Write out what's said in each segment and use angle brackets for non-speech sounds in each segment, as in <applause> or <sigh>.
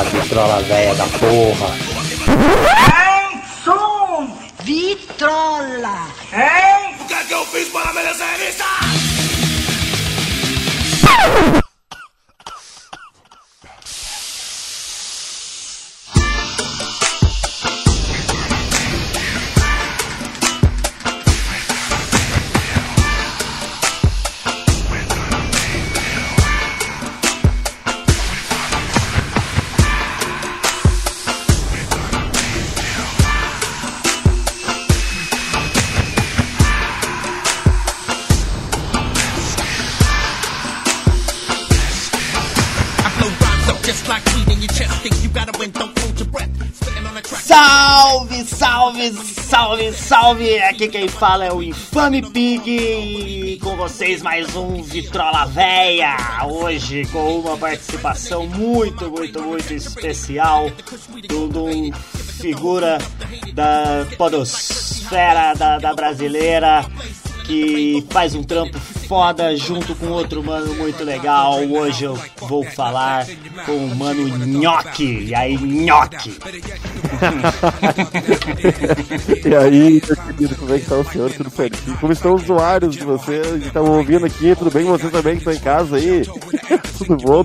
Vitrola velha da porra. Hein? Som! Vitrola! Hein? O que é que eu fiz para merecer isso? <laughs> salve! Aqui quem fala é o Infame Pig e com vocês mais um Vitrola Véia. Hoje com uma participação muito, muito, muito especial de um figura da podosfera da, da brasileira que faz um trampo foda junto com outro mano muito legal. Hoje eu vou falar com o mano Nhoque. E aí, Nhoque? <laughs> E aí, meu querido, como é que tá o senhor? Tudo certinho? Como estão os usuários de vocês que estão ouvindo aqui? Tudo bem com vocês também que estão em casa aí? <laughs> Tudo bom?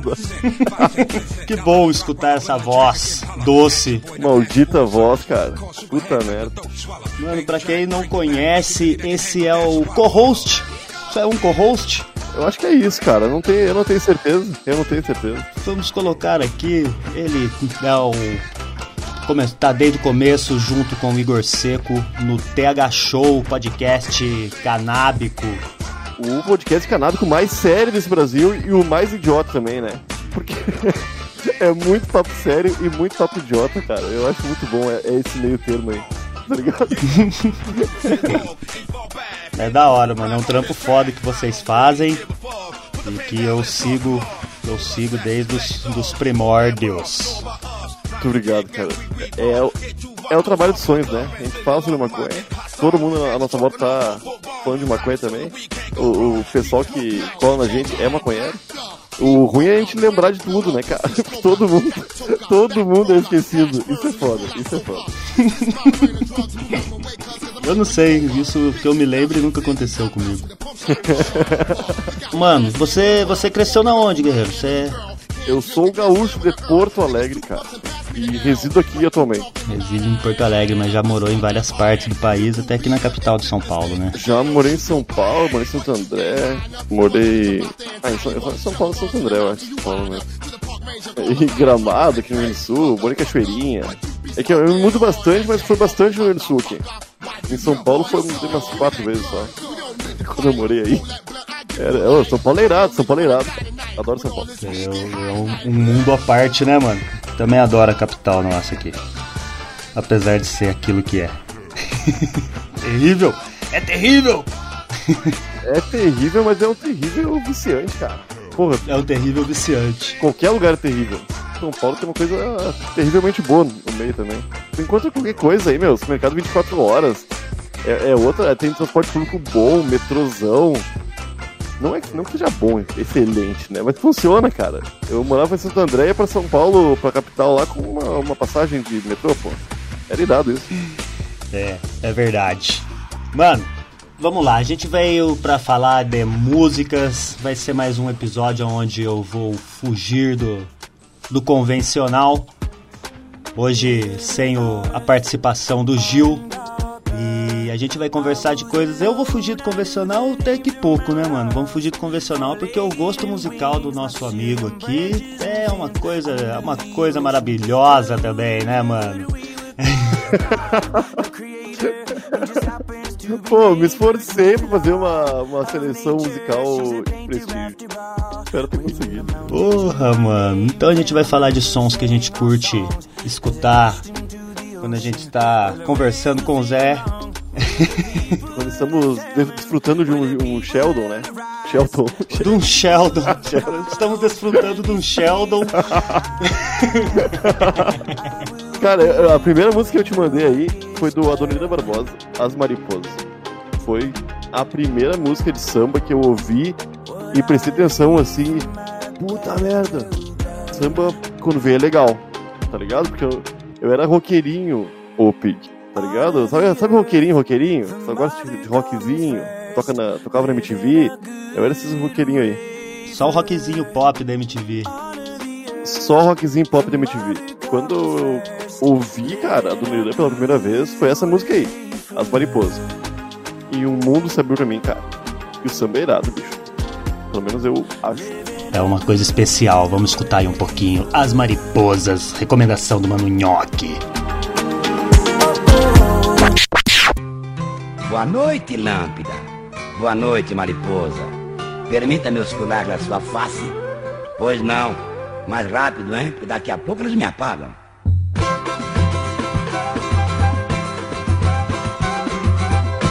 Que bom escutar essa voz doce. Maldita voz, cara. Puta merda. Mano, pra quem não conhece, esse é o co-host. Isso é um co-host? Eu acho que é isso, cara. Eu não tenho, eu não tenho certeza. Eu não tenho certeza. Vamos colocar aqui, ele é o. Tá desde o começo junto com o Igor Seco no TH Show, podcast canábico. O podcast canábico mais sério desse Brasil e o mais idiota também, né? Porque <laughs> é muito papo sério e muito papo idiota, cara. Eu acho muito bom é, é esse meio termo aí. Tá ligado? <laughs> É da hora, mano. É um trampo foda que vocês fazem e que eu sigo, eu sigo desde os dos primórdios. Muito obrigado, cara. É, o- é o trabalho de sonhos, né? A gente fala sobre maconha. Todo mundo à nossa volta tá falando de maconha também. O, o pessoal que cola na gente é maconheiro. O ruim é a gente lembrar de tudo, né, cara? <laughs> Todo mundo, todo mundo é esquecido. Isso é foda, isso é foda. <laughs> Eu não sei, isso que eu me lembro nunca aconteceu comigo. <laughs> Mano, você, você cresceu na onde, guerreiro? Você Eu sou gaúcho de Porto Alegre, cara. E resido aqui atualmente. reside em Porto Alegre, mas já morou em várias partes do país, até aqui na capital de São Paulo, né? Já morei em São Paulo, morei em Santo André, morei. Ah, em São, São Paulo Santo André, eu acho mesmo. E Gramado, aqui no Rio do Sul, morei em Cachoeirinha. É que eu, eu mudo bastante, mas foi bastante no Rio Grande do Sul aqui. Em São Paulo foi umas quatro vezes só. Quando eu morei aí. Era, ô, São Paulo é irado, São Paulo é irado. Adoro São Paulo. É, é um, um mundo à parte, né, mano? Também adoro a capital nossa aqui. Apesar de ser aquilo que é. <laughs> terrível! É terrível! <laughs> É terrível, mas é um terrível viciante, cara. Porra, É um terrível viciante. qualquer lugar é terrível. São Paulo tem uma coisa terrivelmente boa no meio também. Tu encontra qualquer coisa aí, meu. Esse mercado 24 horas. É, é outra. Tem transporte público bom, metrozão. Não é não que seja bom, excelente, né? Mas funciona, cara. Eu morava em Santo André e ia pra São Paulo, pra capital lá, com uma, uma passagem de metrô, pô. Era irado isso. É, é verdade. Mano, vamos lá. A gente veio pra falar de músicas. Vai ser mais um episódio onde eu vou fugir do, do convencional. Hoje sem o- a participação do Gil. E a gente vai conversar de coisas. Eu vou fugir do convencional até que pouco, né, mano? Vamos fugir do convencional porque o gosto musical do nosso amigo aqui é uma coisa, é uma coisa maravilhosa também, né, mano? <laughs> <laughs> Pô, me esforcei pra fazer uma, uma seleção musical prestígio. Espero ter conseguido. Porra, mano. Então a gente vai falar de sons que a gente curte escutar quando a gente tá conversando com o Zé. Quando estamos desfrutando de um, um Sheldon, né? Sheldon. <laughs> De um Sheldon. Estamos desfrutando de um Sheldon. <laughs> Cara, a primeira música que eu te mandei aí foi do Adonida Barbosa, As Mariposas. Foi a primeira música de samba que eu ouvi e prestei atenção assim. Puta merda! Samba quando veio é legal, tá ligado? Porque eu, eu era roqueirinho, ô Pig, tá ligado? Sabe, sabe roqueirinho, roqueirinho? Só gosta de, de rockzinho, toca na, tocava na MTV. Eu era esses roqueirinhos aí. Só o rockzinho pop da MTV. Só rockzinho pop da MTV. Quando eu ouvi, cara, a do Nirvana pela primeira vez, foi essa música aí, As Mariposas. E o mundo se abriu pra mim, cara. E o samba é irado, bicho. Pelo menos eu acho. É uma coisa especial, vamos escutar aí um pouquinho. As Mariposas, recomendação do Mano Nhoque. Boa noite, lâmpada. Boa noite, mariposa. Permita-me oscular a sua face. Pois não. Mais rápido, hein? Porque daqui a pouco eles me apagam.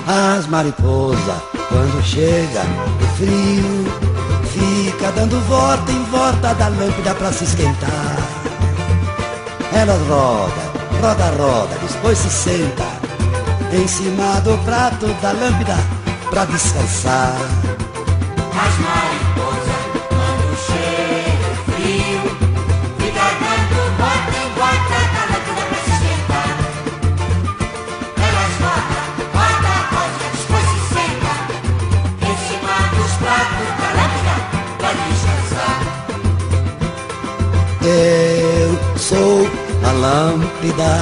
As mariposas, quando chega o frio, fica dando volta em volta da lâmpada pra se esquentar. Elas roda, roda, roda, depois se senta em cima do prato da lâmpada pra descansar. As mariposas, quando chega o frio, fica dando volta em volta da lâmpada pra se esquentar. Elas rodam, rodam, rodam, depois se sentam em cima dos pratos da lâmpada pra descansar. Eu sou a lâmpada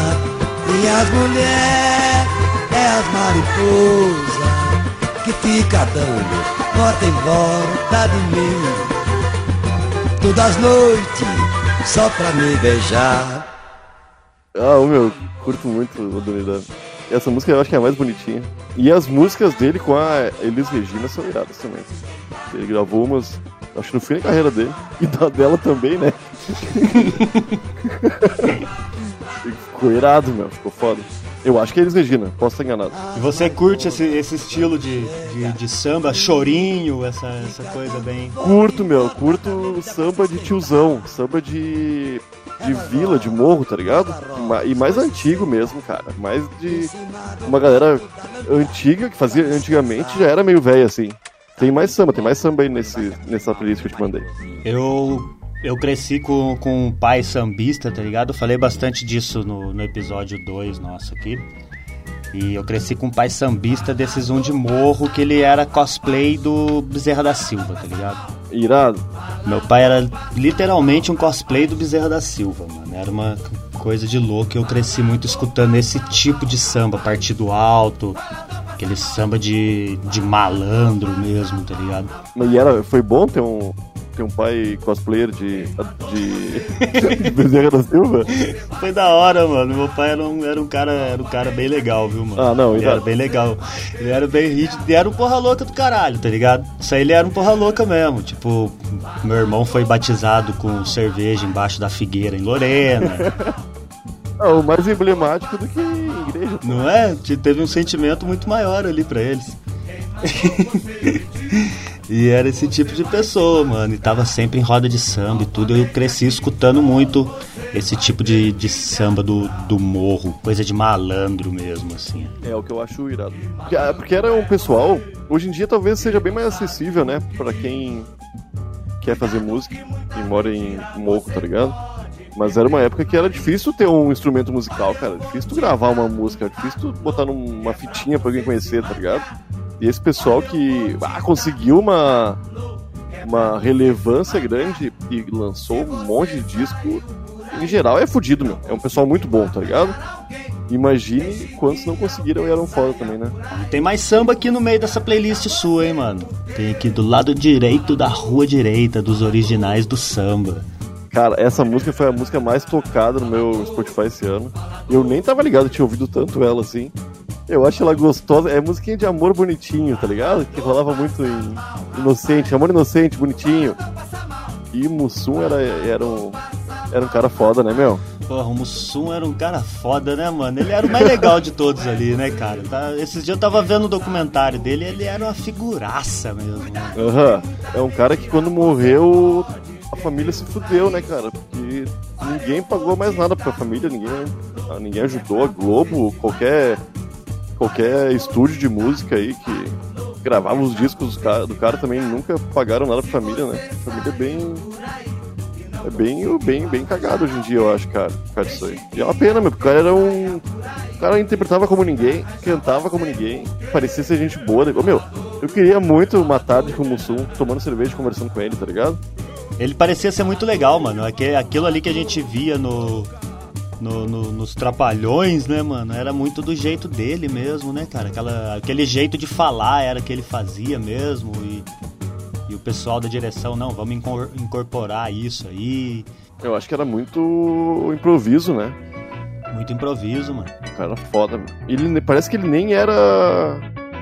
e as mulheres é as mariposas fica dando volta em volta de mim. Todas as noites só pra me beijar. Ah, o meu, curto muito o Donidano. Essa música eu acho que é a mais bonitinha. E as músicas dele com a Elis Regina são iradas também. Ele gravou umas, acho que no fim da carreira dele. E da dela também, né? <laughs> ficou irado, meu, ficou foda. Eu acho que é Elis Regina, posso estar enganado. E você curte esse, esse estilo de, de, de samba, chorinho, essa, essa coisa bem. Curto, meu, curto samba de tiozão, samba de. de vila, de morro, tá ligado? E mais antigo mesmo, cara. Mais de. Uma galera antiga, que fazia antigamente, já era meio velha assim. Tem mais samba, tem mais samba aí nesse, nessa playlist que eu te mandei. Eu, eu cresci com, com um pai sambista, tá ligado? Eu falei bastante disso no, no episódio 2 nosso aqui. E eu cresci com um pai sambista desses um de morro, que ele era cosplay do Bezerra da Silva, tá ligado? Irado. Meu pai era literalmente um cosplay do Bezerra da Silva, mano. Era uma coisa de louco. Eu cresci muito escutando esse tipo de samba, partido alto, aquele samba de, de malandro mesmo, tá ligado? E era, foi bom ter um, ter um pai cosplayer de. de. de Bezerra da Silva? Foi da hora, mano. Meu pai era um, era um cara, era um cara bem legal, viu, mano? Ah, não, ele era bem legal. Ele era bem rígido, ele era um porra louca do caralho, tá ligado? Isso aí ele era um porra louca mesmo. Tipo, meu irmão foi batizado com cerveja embaixo da figueira em Lorena. Ah, o mais emblemático do que igreja. Não é? Te- Teve um sentimento muito maior ali pra eles. <laughs> e era esse tipo de pessoa, mano. E tava sempre em roda de samba e tudo. Eu cresci escutando muito esse tipo de, de samba do, do morro, coisa de malandro mesmo, assim. É o que eu acho irado. Porque, ah, era um pessoal, hoje em dia talvez seja bem mais acessível, né? Pra quem quer fazer música e mora em morro, tá ligado? Mas era uma época que era difícil ter um instrumento musical, cara. Difícil tu gravar uma música, difícil tu botar numa fitinha pra alguém conhecer, tá ligado? E esse pessoal que ah, conseguiu uma, uma relevância grande e lançou um monte de disco, em geral é fudido, meu. É um pessoal muito bom, tá ligado? Imagine quantos não conseguiram e eram foda também, né? Tem mais samba aqui no meio dessa playlist sua, hein, mano? Tem aqui do lado direito da rua direita, dos originais do samba. Cara, essa música foi a música mais tocada no meu Spotify esse ano. Eu nem tava ligado, tinha ouvido tanto ela assim. Eu acho ela gostosa, é musiquinha de amor bonitinho, tá ligado? Que rolava muito em inocente, amor inocente, bonitinho. E Mussum era, era, um, era um cara foda, né, meu? Porra, o Mussum era um cara foda, né, mano? Ele era o mais legal de todos ali, né, cara? Tá- Esses dias eu tava vendo o documentário dele ele era uma figuraça mesmo, né? Aham. É um cara que quando morreu, a família se fudeu, né, cara? Porque ninguém pagou mais nada pra família, ninguém, ninguém ajudou a Globo, qualquer, qualquer estúdio de música aí que gravava os discos do cara, do cara também nunca pagaram nada pra família, né? A família é bem. é bem, bem, bem cagado hoje em dia, eu acho, cara, por causa disso aí. E é uma pena, meu, porque o cara era um. O cara interpretava como ninguém, cantava como ninguém, parecia ser gente boa. Ô, meu, eu queria muito uma tarde com o Mussum, tomando cerveja conversando com ele, tá ligado? Ele parecia ser muito legal, mano. Aquilo ali que a gente via no, no- no- nos trapalhões, né, mano? Era muito do jeito dele mesmo, né, cara? Aquela, aquele jeito de falar era que ele fazia mesmo. E, e o pessoal da direção, não, vamos incor- incorporar isso aí. Eu acho que era muito improviso, né? Muito improviso, mano. O cara foda. Ele parece que ele nem era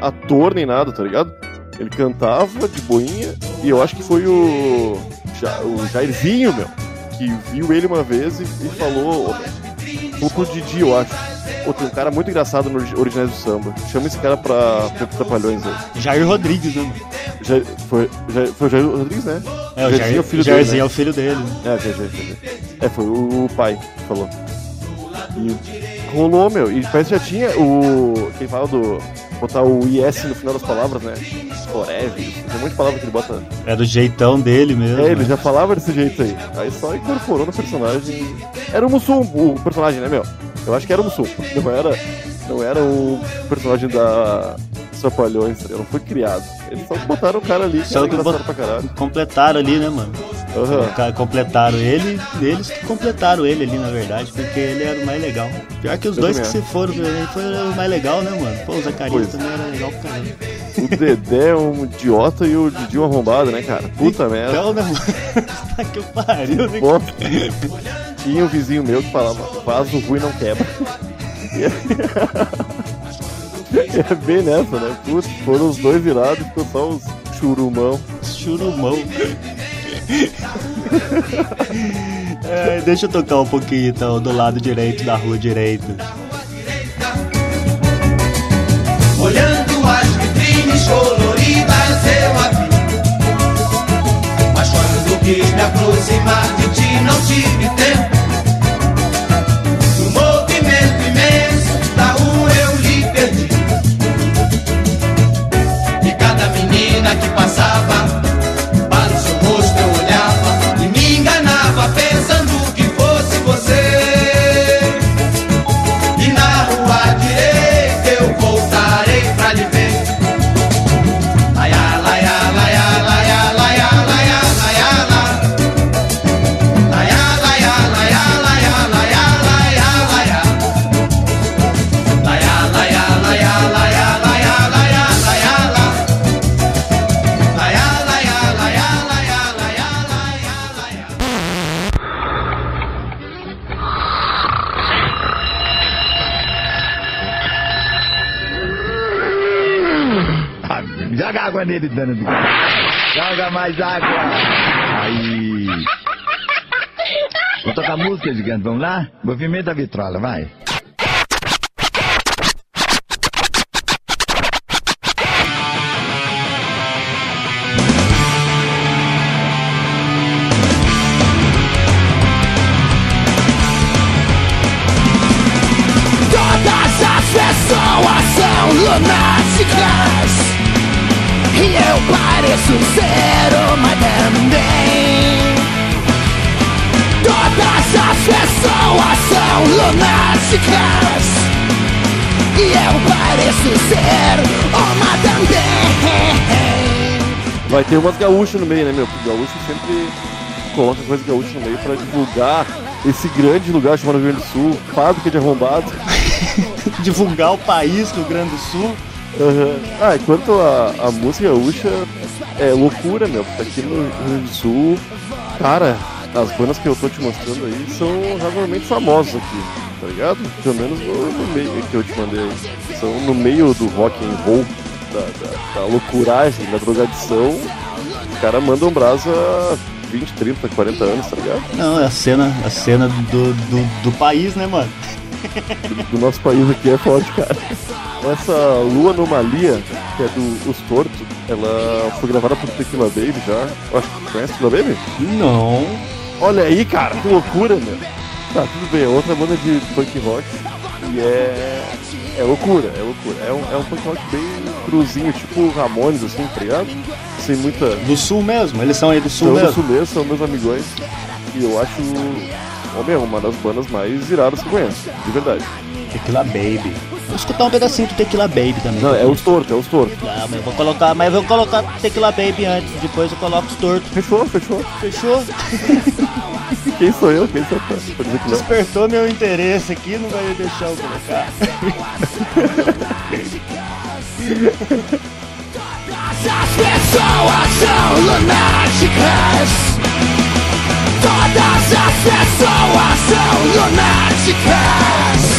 ator nem nada, tá ligado? Ele cantava de boinha e eu acho que foi o, Ja- o Jairzinho, meu, que viu ele uma vez e, e falou, pro Didi, eu acho. Pô, tem um cara muito engraçado no Origi- Originais do Samba. Chama esse cara pra, pra Trapalhões aí. Jair Rodrigues, né, mano? Já, foi, foi o Jair Rodrigues, né? É, o Jairzinho Jair, é o filho Jairzinho dele, é né? o filho dele. né? É, já, já. É, foi o, o pai que falou. E rolou, meu. E parece que já tinha o. Quem fala do. Botar o IS no final das palavras, né? Forever. Tem um monte de palavra que ele bota. É do jeitão dele mesmo. É, ele né? já falava desse jeito aí. Aí só incorporou no personagem. Era o Mussum, o personagem, né, meu? Eu acho que era o Mussum. Não era. Não era o personagem da. Trapalhões, ele não foi criado. Eles só botaram o cara ali, que Só era que engraçado bot- pra caralho. Completaram ali, né, mano? Colocar- Completaram ele, eles que completaram ele ali, na verdade, porque ele era o mais legal. Pior que os Eu dois que se foram, ele foi o mais legal, né, mano? Pô, o Zacarias também era legal pra caramba. O Dedé é um idiota e o Didi um arrombado, né, cara? Puta merda. Então, né, mano? <laughs> tá que pariu, né? Tinha um vizinho meu que falava, faz o ruim não quebra. <laughs> É... <laughs> é bem nessa, né? Putz, foram os dois virados e ficou só os churumão. Churumão. É, deixa eu tocar um pouquinho então do lado direito da rua direita. Olhando as vitrines coloridas eu a vi Mas quando quis me aproximar de ti Joga água nele, dano do... Joga mais água. Aí. Vou tocar música, gigante. Vamos lá? Movimento da vitrola, vai. Ser uma também Todas as pessoas são lunáticas E eu pareço ser uma também Vai ter umas gaúchas no meio, né, meu? Porque o gaúcho sempre coloca coisa gaúcha no meio pra divulgar esse grande lugar chamado Rio Grande do Sul, fábrica de arrombado. <laughs> Divulgar o país Rio Grande do Sul. Aham. Ah, enquanto a, a música gaúcha é loucura, meu, porque aqui no Rio Grande do Sul, cara, as bandas que eu tô te mostrando aí são razoavelmente famosas aqui, tá ligado? Pelo menos no, no meio que eu te mandei aí. São no meio do rock and roll, da, da, da loucuragem, da drogadição, os caras mandam brasa há 20, 30, 40 anos, tá ligado? Não, é a cena, a cena do, do, do país, né, mano? Do nosso país aqui é forte, cara. Essa Lua Anomalia, que é do Os Tortos, ela foi gravada por Tequila Baby já. Conhece Tequila Baby? Não. Olha aí, cara, que loucura, meu. Tá, tudo bem, é outra banda de punk rock. E é. É loucura, é loucura. É um, é um punk rock bem cruzinho, tipo Ramones, assim, tá ligado? Sem muita. Do sul mesmo, eles são aí do sul São do mesmo. sul mesmo, são meus amigões. E eu acho, ô meu, uma das bandas mais iradas que eu conheço, de verdade. Tequila Baby. Vou escutar um pedacinho do Tequila Baby também. Não, é os tortos, é os tortos. Ah, mas eu vou colocar, mas eu vou colocar Tequila Baby antes, depois eu coloco os tortos. Fechou, fechou. Fechou? <laughs> Quem sou eu? Quem sou eu? Pra dizer que não. Despertou meu interesse aqui, não vai deixar eu colocar. As pessoas são lunáticas. As pessoas são lunáticas.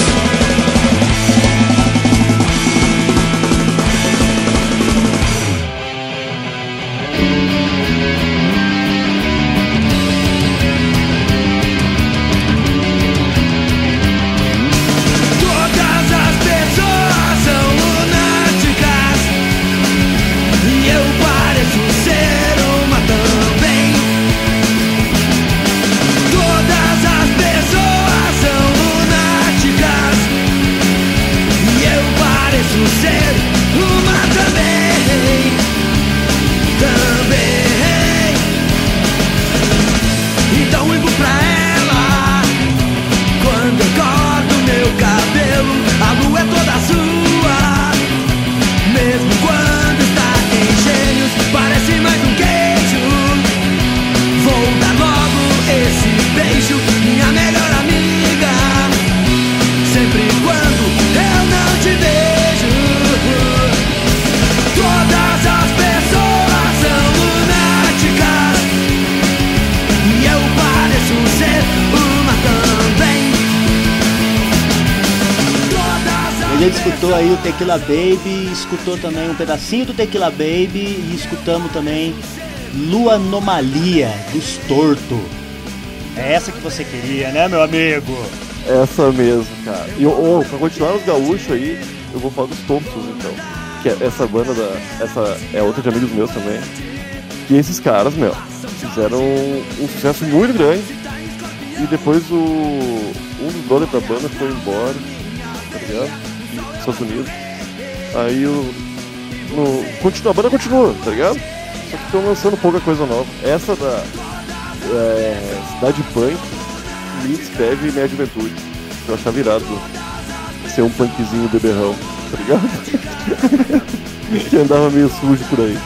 Escutou aí o Tequila Baby, escutou também um pedacinho do Tequila Baby e escutamos também Lua Anomalia dos Torto. É essa que você queria, né, meu amigo? Essa mesmo, cara. E oh, pra continuar os gaúchos aí, eu vou falar dos Thompsons então. Que é essa banda da. Essa é outra de amigos meus também. Que esses caras, meu, fizeram um sucesso muito grande. E depois o. Um dos brothers da banda foi embora, tá ligado? Estados Unidos. Aí o. No, continua, a banda continua, tá ligado? Só que estão lançando pouca coisa nova. Essa da. É, Cidade Punk me descreve minha juventude. Eu achava virado ser um punkzinho beberrão, tá ligado? <laughs> que andava meio sujo por aí.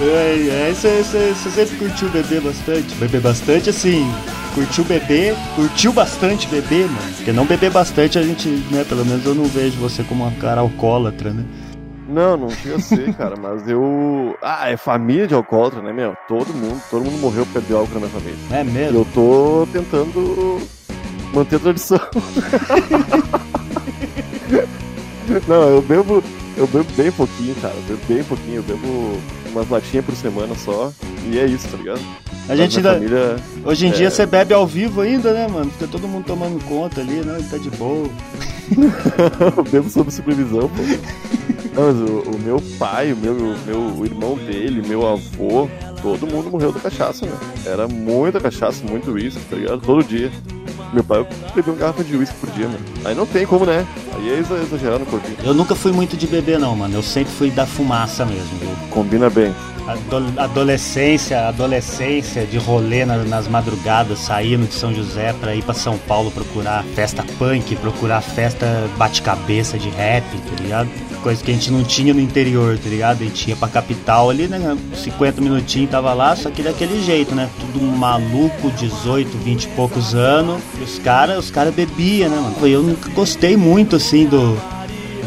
Ai, ai, você, você, você sempre curtiu beber bastante? Beber bastante, assim, curtiu beber, curtiu bastante beber, mano. Porque não beber bastante a gente, né, pelo menos eu não vejo você como uma cara alcoólatra, né? Não, não tinha ser, cara, mas eu. Ah, é família de alcoólatra, né, meu? Todo mundo, todo mundo morreu por perder álcool na minha família. É E mesmo? eu tô tentando manter a tradição. <laughs> não, eu bebo. Eu bebo bem pouquinho, cara. Eu bebo bem pouquinho. Eu bebo umas latinhas por semana só. E é isso, tá ligado? A gente ainda. família. Hoje em dia é- você bebe ao vivo ainda, né, mano? Fica todo mundo tomando conta ali, né? Tá de boa. <laughs> eu bebo sob supervisão, pô. Não, mas o, o meu pai, o meu, meu o irmão dele, meu avô, todo mundo morreu da cachaça, né? Era muita cachaça, muito uísque, tá ligado? Todo dia. Meu pai bebia uma garrafa de uísque por dia, mano. Aí não tem como, né? Aí é exa- exagerar no corpinho. Eu nunca fui muito de beber, não, mano. Eu sempre fui da fumaça mesmo, viu? Combina bem. Ado- adolescência, adolescência de rolê na- nas madrugadas, saindo de São José pra ir pra São Paulo procurar festa punk, procurar festa bate-cabeça de rap, tá ligado? Coisa que a gente não tinha no interior, tá ligado? A gente ia pra capital ali, né? 50 minutinhos tava lá, só que daquele jeito, né? Tudo maluco, 18, 20 e poucos anos. E os caras, os caras bebiam, né, mano? Eu nunca gostei muito assim do.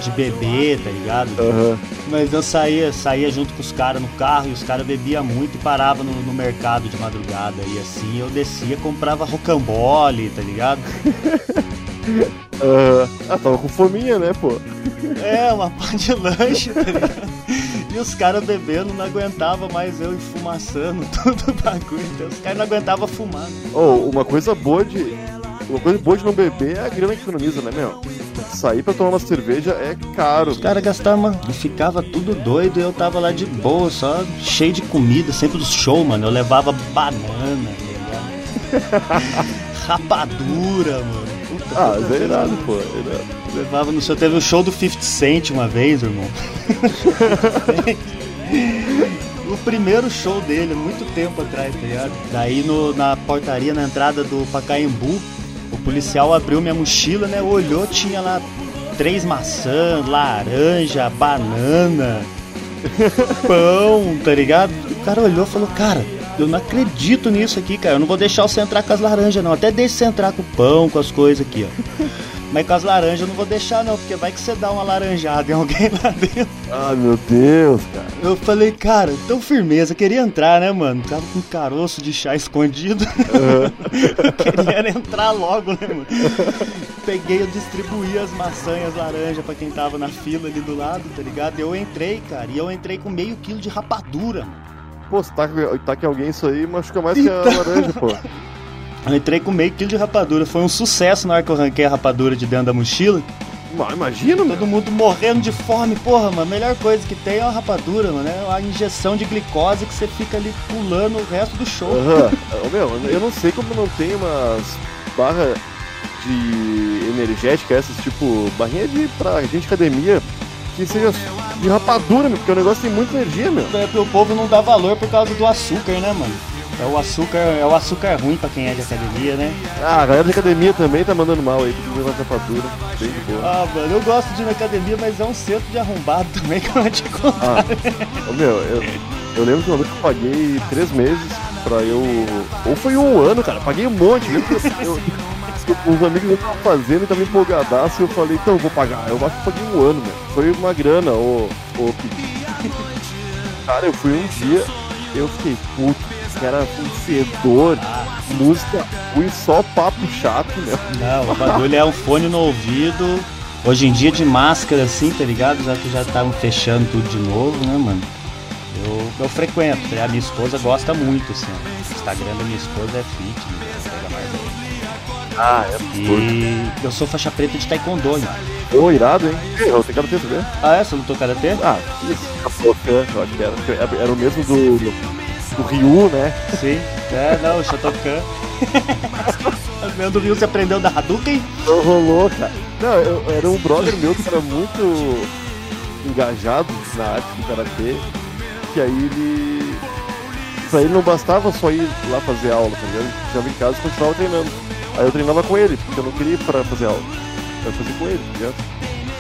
De beber, tá ligado? Aham. Mas eu saía, saía junto com os caras no carro e os caras bebiam muito e parava no, no mercado de madrugada. E assim eu descia, comprava rocambole, tá ligado? <laughs> Ah, ah, tava com fominha, né, pô? É, uma pá de lanche, tá ligado? E os caras bebendo, não aguentava mais eu enfumaçando <laughs> todo o bagulho. Então os caras não aguentavam fumar. né? Oh, uma coisa boa de. Uma coisa boa de não beber é a grana que economiza, né, meu? Sair pra tomar uma cerveja é caro. Os caras gastavam e ficava tudo doido e eu tava lá de boa, só cheio de comida, sempre do show, mano. Eu levava banana, tá ligado? <laughs> Rapadura, mano. Ah, puta, é irado, pô. É irado. Levava no seu. Teve o show do 50 Cent uma vez, irmão. <laughs> o primeiro show dele, muito tempo atrás, tá ligado? Daí no, na portaria, na entrada do Pacaembu, o policial abriu minha mochila, né? Olhou, tinha lá três maçãs, laranja, banana, <laughs> pão, tá ligado? O cara olhou e falou, cara, eu não acredito nisso aqui, cara. Eu não vou deixar você entrar com as laranjas, não. Até deixa você entrar com o pão, com as coisas aqui, ó. <laughs> Mas com as laranjas eu não vou deixar, não, porque vai que você dá uma laranjada em alguém lá dentro. Ah, meu Deus, cara. Eu falei, cara, tão firmeza, queria entrar, né, mano? Tava com um caroço de chá escondido. <laughs> queria entrar logo, né, mano? Peguei, eu distribuí as maçãs as laranjas pra quem tava na fila ali do lado, tá ligado? Eu entrei, cara, e eu entrei com meio quilo de rapadura, mano. Pô, se taca, taca em alguém isso aí, machuca mais que a Então. laranja, pô. <laughs> Eu entrei com meio quilo de rapadura. Foi um sucesso na hora que eu arranquei a rapadura de dentro da mochila. Mas imagina. Todo mundo morrendo de fome. Porra, mano, a melhor coisa que tem é uma rapadura, mano. É uma injeção de glicose que você fica ali pulando o resto do show. <laughs> Ô, Meu, eu não sei como não tem umas barras de energética, essas tipo, barrinha de pra gente de academia, que seja de rapadura, meu, porque o negócio tem muita energia, meu. É, o povo não dá valor por causa do açúcar, né, mano? É o açúcar, é o açúcar ruim pra quem é de academia, né? Ah, a galera de academia também tá mandando mal aí, porque de rapadura. Bem de boa. Ah, mano, eu gosto de ir na academia, mas é um centro de arrombado também <laughs> que eu vou te contar. Ah, meu, eu, eu lembro que uma vez eu paguei três meses pra eu. Ou foi um ano, cara, paguei um monte. Eu, eu, os amigos eu tava fazendo tava empolgadaço eu falei, então eu vou pagar. Eu acho que paguei um ano, meu. Foi uma grana, ô, ô. <laughs> Cara, eu fui um dia, eu fiquei puto. Era um fedor, música ruim, só papo chato, meu. Não, o bagulho é um fone no ouvido. Hoje em dia de máscara assim, tá ligado? Já que já estavam fechando tudo de novo, né, mano? Eu, eu frequento, tá ligado? Minha esposa gosta muito, assim. O Instagram da minha esposa é fitness, pega mais. Ah, é E eu sou faixa preta de taekwondo, mano. Ô, irado, hein? Eu tenho karatê, sabe? Ah, é? Você lutou karatê? Ah, isso, eu acho que era, era, o mesmo do, do, do Ryu, né? Sim. É, não, o Shotokan. <laughs> O meu do Rio você aprendeu da Hadouken? Não rolou, cara. Não, eu, era um brother meu que era muito engajado na arte do karatê, que aí ele. Pra ele não bastava só ir lá fazer aula, tá ligado? Ele chegava em casa e continuava treinando. Aí eu treinava com ele, porque eu não queria ir pra fazer aula. Eu fazia com ele, tá ligado?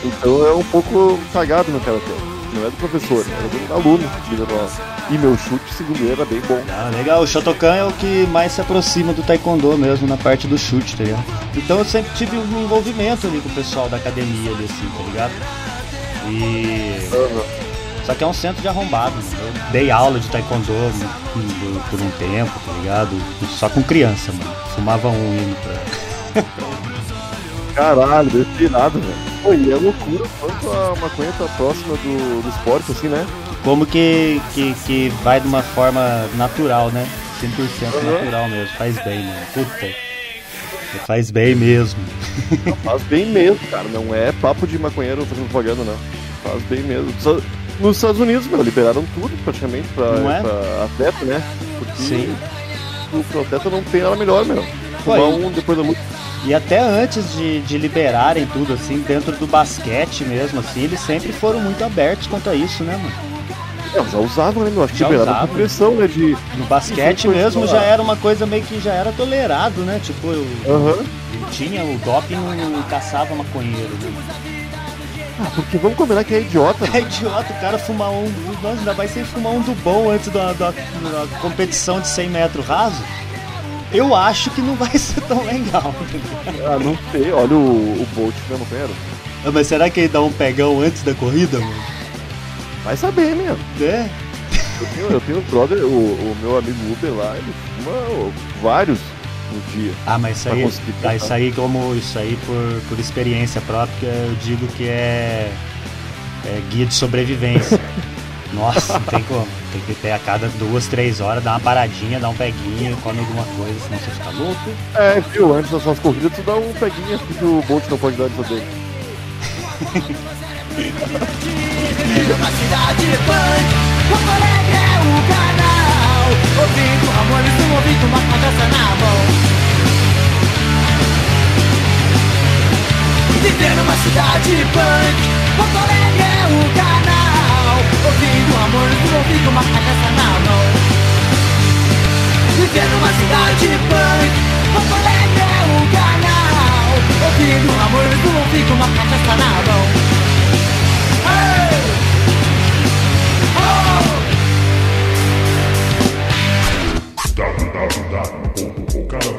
Então é um pouco cagado no karatê. Não é do professor, era do aluno que me aula. E meu chute, segundo ele, era bem bom. Ah, legal. O Shotokan é o que mais se aproxima do Taekwondo mesmo, na parte do chute, tá ligado? Então eu sempre tive um envolvimento ali com o pessoal da academia ali, assim, tá ligado? E. Só que é um centro de arrombado. Eu dei aula de Taekwondo hum, por um tempo, tá ligado? Só com criança, mano. Fumava um indo pra. Caralho, nada, velho. Pô, e é loucura quanto a maconha tá próxima do, do esporte, assim, né? Como que, que, que vai de uma forma natural, né? 100% Uhum. natural mesmo. Faz bem, mano. Puta. Faz bem mesmo. Faz bem mesmo, cara. Não é papo de maconheiro fazendo propaganda, não. Faz bem mesmo. Só- Nos Estados Unidos, meu, liberaram tudo praticamente pra, é? pra atleta, né? Porque Sim. o pro atleta não tem nada melhor, meu. Fumar e- um depois da. E até antes de, de liberarem tudo, assim, dentro do basquete mesmo, assim, eles sempre foram muito abertos quanto a isso, né, mano? Não, já usavam, né, meu? Acho que liberaram por pressão, né? De. No basquete mesmo já era uma coisa meio que já era tolerado, né? Tipo, eu, ele tinha o doping não caçava maconheiro, né? Ah, porque vamos combinar que é idiota, É idiota o cara fumar um. Nossa, ainda vai ser fumar um do bom antes da, da, da competição de 100 metros raso. Eu acho que não vai <laughs> ser tão legal. Ah, não sei. Olha o, o Bolt, né, maconheiro? Ah, Mas será que ele dá um pegão antes da corrida, mano? Vai saber, mesmo. É? Eu tenho, eu tenho um brother, o, o meu amigo Uber lá, ele fuma vários no dia. Ah, mas isso aí, tá, isso aí como isso aí por, por experiência própria, eu digo que é, é guia de sobrevivência. <laughs> Nossa, não tem como. Tem que ter a cada duas, três horas, dar uma paradinha, dar um peguinho, come alguma coisa, senão você fica louco. É, viu? Antes das suas corridas, tu dá um peguinha porque o Bolt não pode dar antes dele. <laughs> Uma cidade punk, Porto Alegre é o canal. Ramones no ouvido, uma cabeça na mão. Viver numa cidade punk, Porto é o canal. Ouvindo amor, não ouvi com uma cabeça na mão Viver numa cidade punk Porto é o canal Ouvindo amor, não ouvi com uma cabeça na mão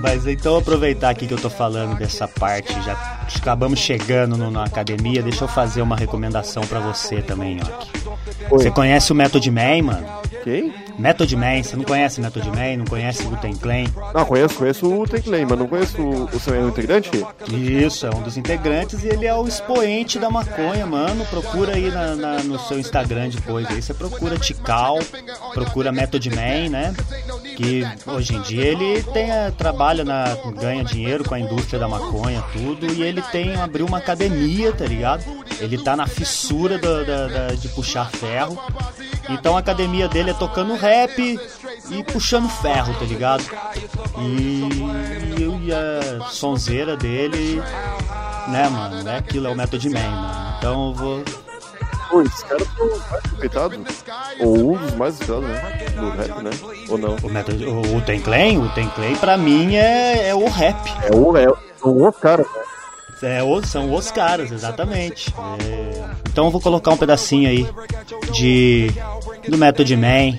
mas então aproveitar aqui que eu tô falando dessa parte, já acabamos chegando no- na academia, deixa eu fazer uma recomendação pra você também, Nhoque. Você conhece o Method Man, mano? Quem? Method Man, você não conhece Method Man, não conhece o Ten Clan? Não, conheço, conheço o Teclay, mas não conheço o, o seu integrante? Isso, é um dos integrantes e ele é o expoente da maconha, mano. Procura aí na- na- no seu Instagram depois. Aí você procura Tikal, procura Method Man, né? Que hoje em dia ele tem, a- trabalha na. ganha dinheiro com a indústria da maconha, tudo, e ele tem abriu uma academia, tá ligado? Ele tá na fissura da- da- da- de puxar ferro. Então a academia dele é tocando rap e puxando ferro, tá ligado? E, e a sonzeira dele, né, mano? É aquilo, é o Method Man, mano. Então eu vou. Pô, esses caras são mais respeitados. Ou um dos mais respeitados, né? Do rap, né? Ou não? O, Method, o, o Ten Clan, o Ten Clan pra mim é, é o rap. É o, é, são os caras, né? É, o- são os caras, exatamente. É, Então eu vou colocar um pedacinho aí de do Method Man,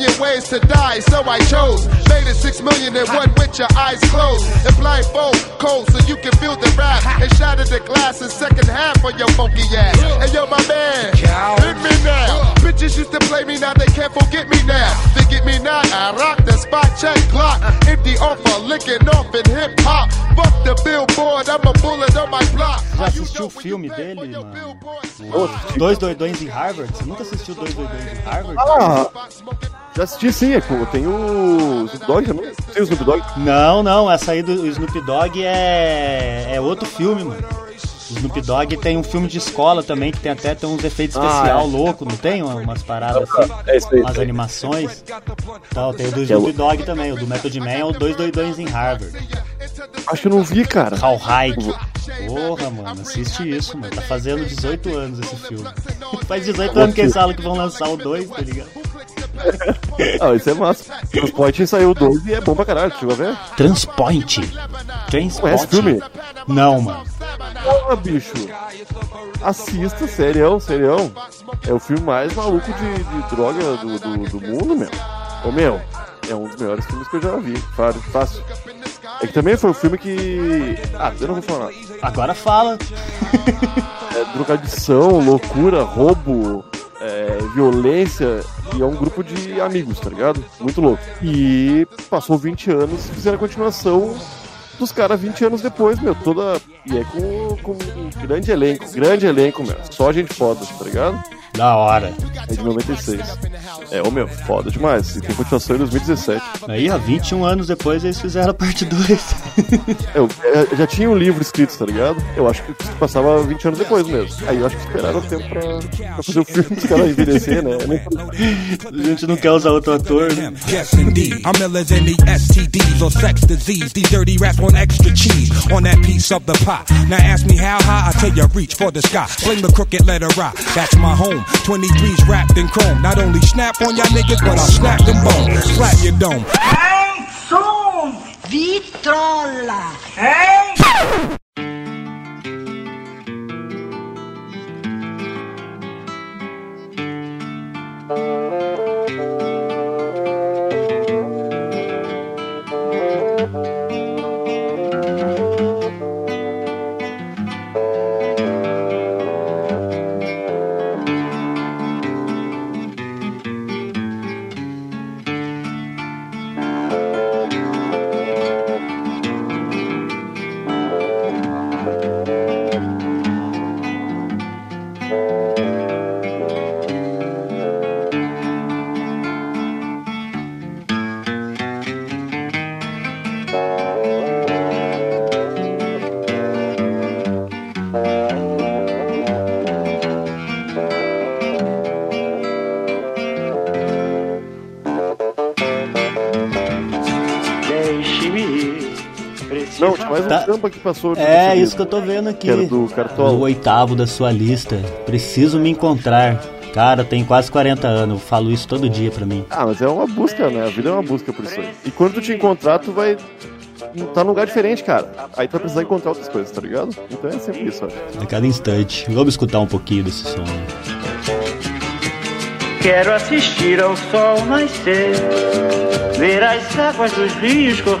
ways to die, so I chose. Made it six million and one with your eyes closed. And blindfold, cold, so you can feel the rap. And shatter the glass in second half of your funky ass. And yo, my man, hit me now. Bitches used to play me, now they can't forget me now. They get me now, I rock the spot, check block. Empty offer, licking off in hip hop. Fuck the billboard, I'm a bullet on my block. Já assistiu o filme dele, mano? O Dois Doidões em Harvard? Você nunca assistiu Dois Doidões em Harvard? Ah, já assisti sim, é, tem o Snoop Dogg também. Tem o Snoop Dogg? Não, não, essa aí do Snoop Dogg é, é outro filme, mano. O Snoop Dogg tem um filme de escola também, que tem até tem uns efeitos Ah, especial é. louco, não tem? Umas paradas assim, É isso aí, umas aí. animações. Então, tem o do é Snoop Dogg também, o do Method Man é o Dois Doidões em Harvard. Acho que eu não vi, cara. How Hike. Porra, mano, assiste isso, mano. Tá fazendo 18 anos esse filme. <laughs> Faz 18 anos que eles falam que vão lançar o 2, tá ligado? Ah, isso é massa. Transporte saiu 12 e é bom pra caralho, chegou a ver? Transpoint. Transport. Conhece filme? Não, mano. Porra, bicho. Assista, serião, serião. É o filme mais maluco de, de droga do, do, do mundo, meu. Ô, meu, é um dos melhores filmes que eu já vi. Fácil. fácil. É que também foi um filme que. Ah, eu não vou falar. Agora fala. É drogadição, loucura, roubo, é, violência. E é um grupo de amigos, tá ligado? Muito louco. E passou 20 anos fizeram a continuação dos caras 20 anos depois, meu. Toda. E é com, com um grande elenco, grande elenco, meu. Só gente foda, tá ligado? Da hora. É de 96. É, ô meu, foda demais. E tem continuação em 2017. Aí, ó, 21 anos depois eles fizeram a parte 2. <laughs> Eu, é, já tinha um livro escrito, tá ligado? Eu acho que passava 20 anos depois mesmo. Aí eu acho que esperaram o tempo pra, pra fazer o filme dos caras envelhecer, né? A gente não quer usar outro ator, né? Yes, indeed. I'm ill as any STDs or sex disease. These dirty rats want extra cheese on that piece of the pie. Now ask me how high, I tell you reach for the sky. Fling the crooked letter I. That's my home. 23's wrapped in chrome. Not only snap on y'all niggas, but I'll snap them bones. Slap your dome. Som vitrola. Hein? Deixe-me <laughs> Mais um Tá. samba que passou. É, isso que eu tô vendo aqui. Que do Cartola. O oitavo da sua lista. Preciso me encontrar. Cara, tem quase 40 anos. Eu falo isso todo dia pra mim. Ah, mas é uma busca, né? A vida é uma busca por isso aí. E quando tu te encontrar, tu vai tá num lugar diferente, cara. Aí tu vai precisar encontrar outras coisas, tá ligado? Então é sempre isso, ó. A cada instante. Vamos escutar um pouquinho desse som. Quero assistir ao sol nascer, ver as águas dos rios correr,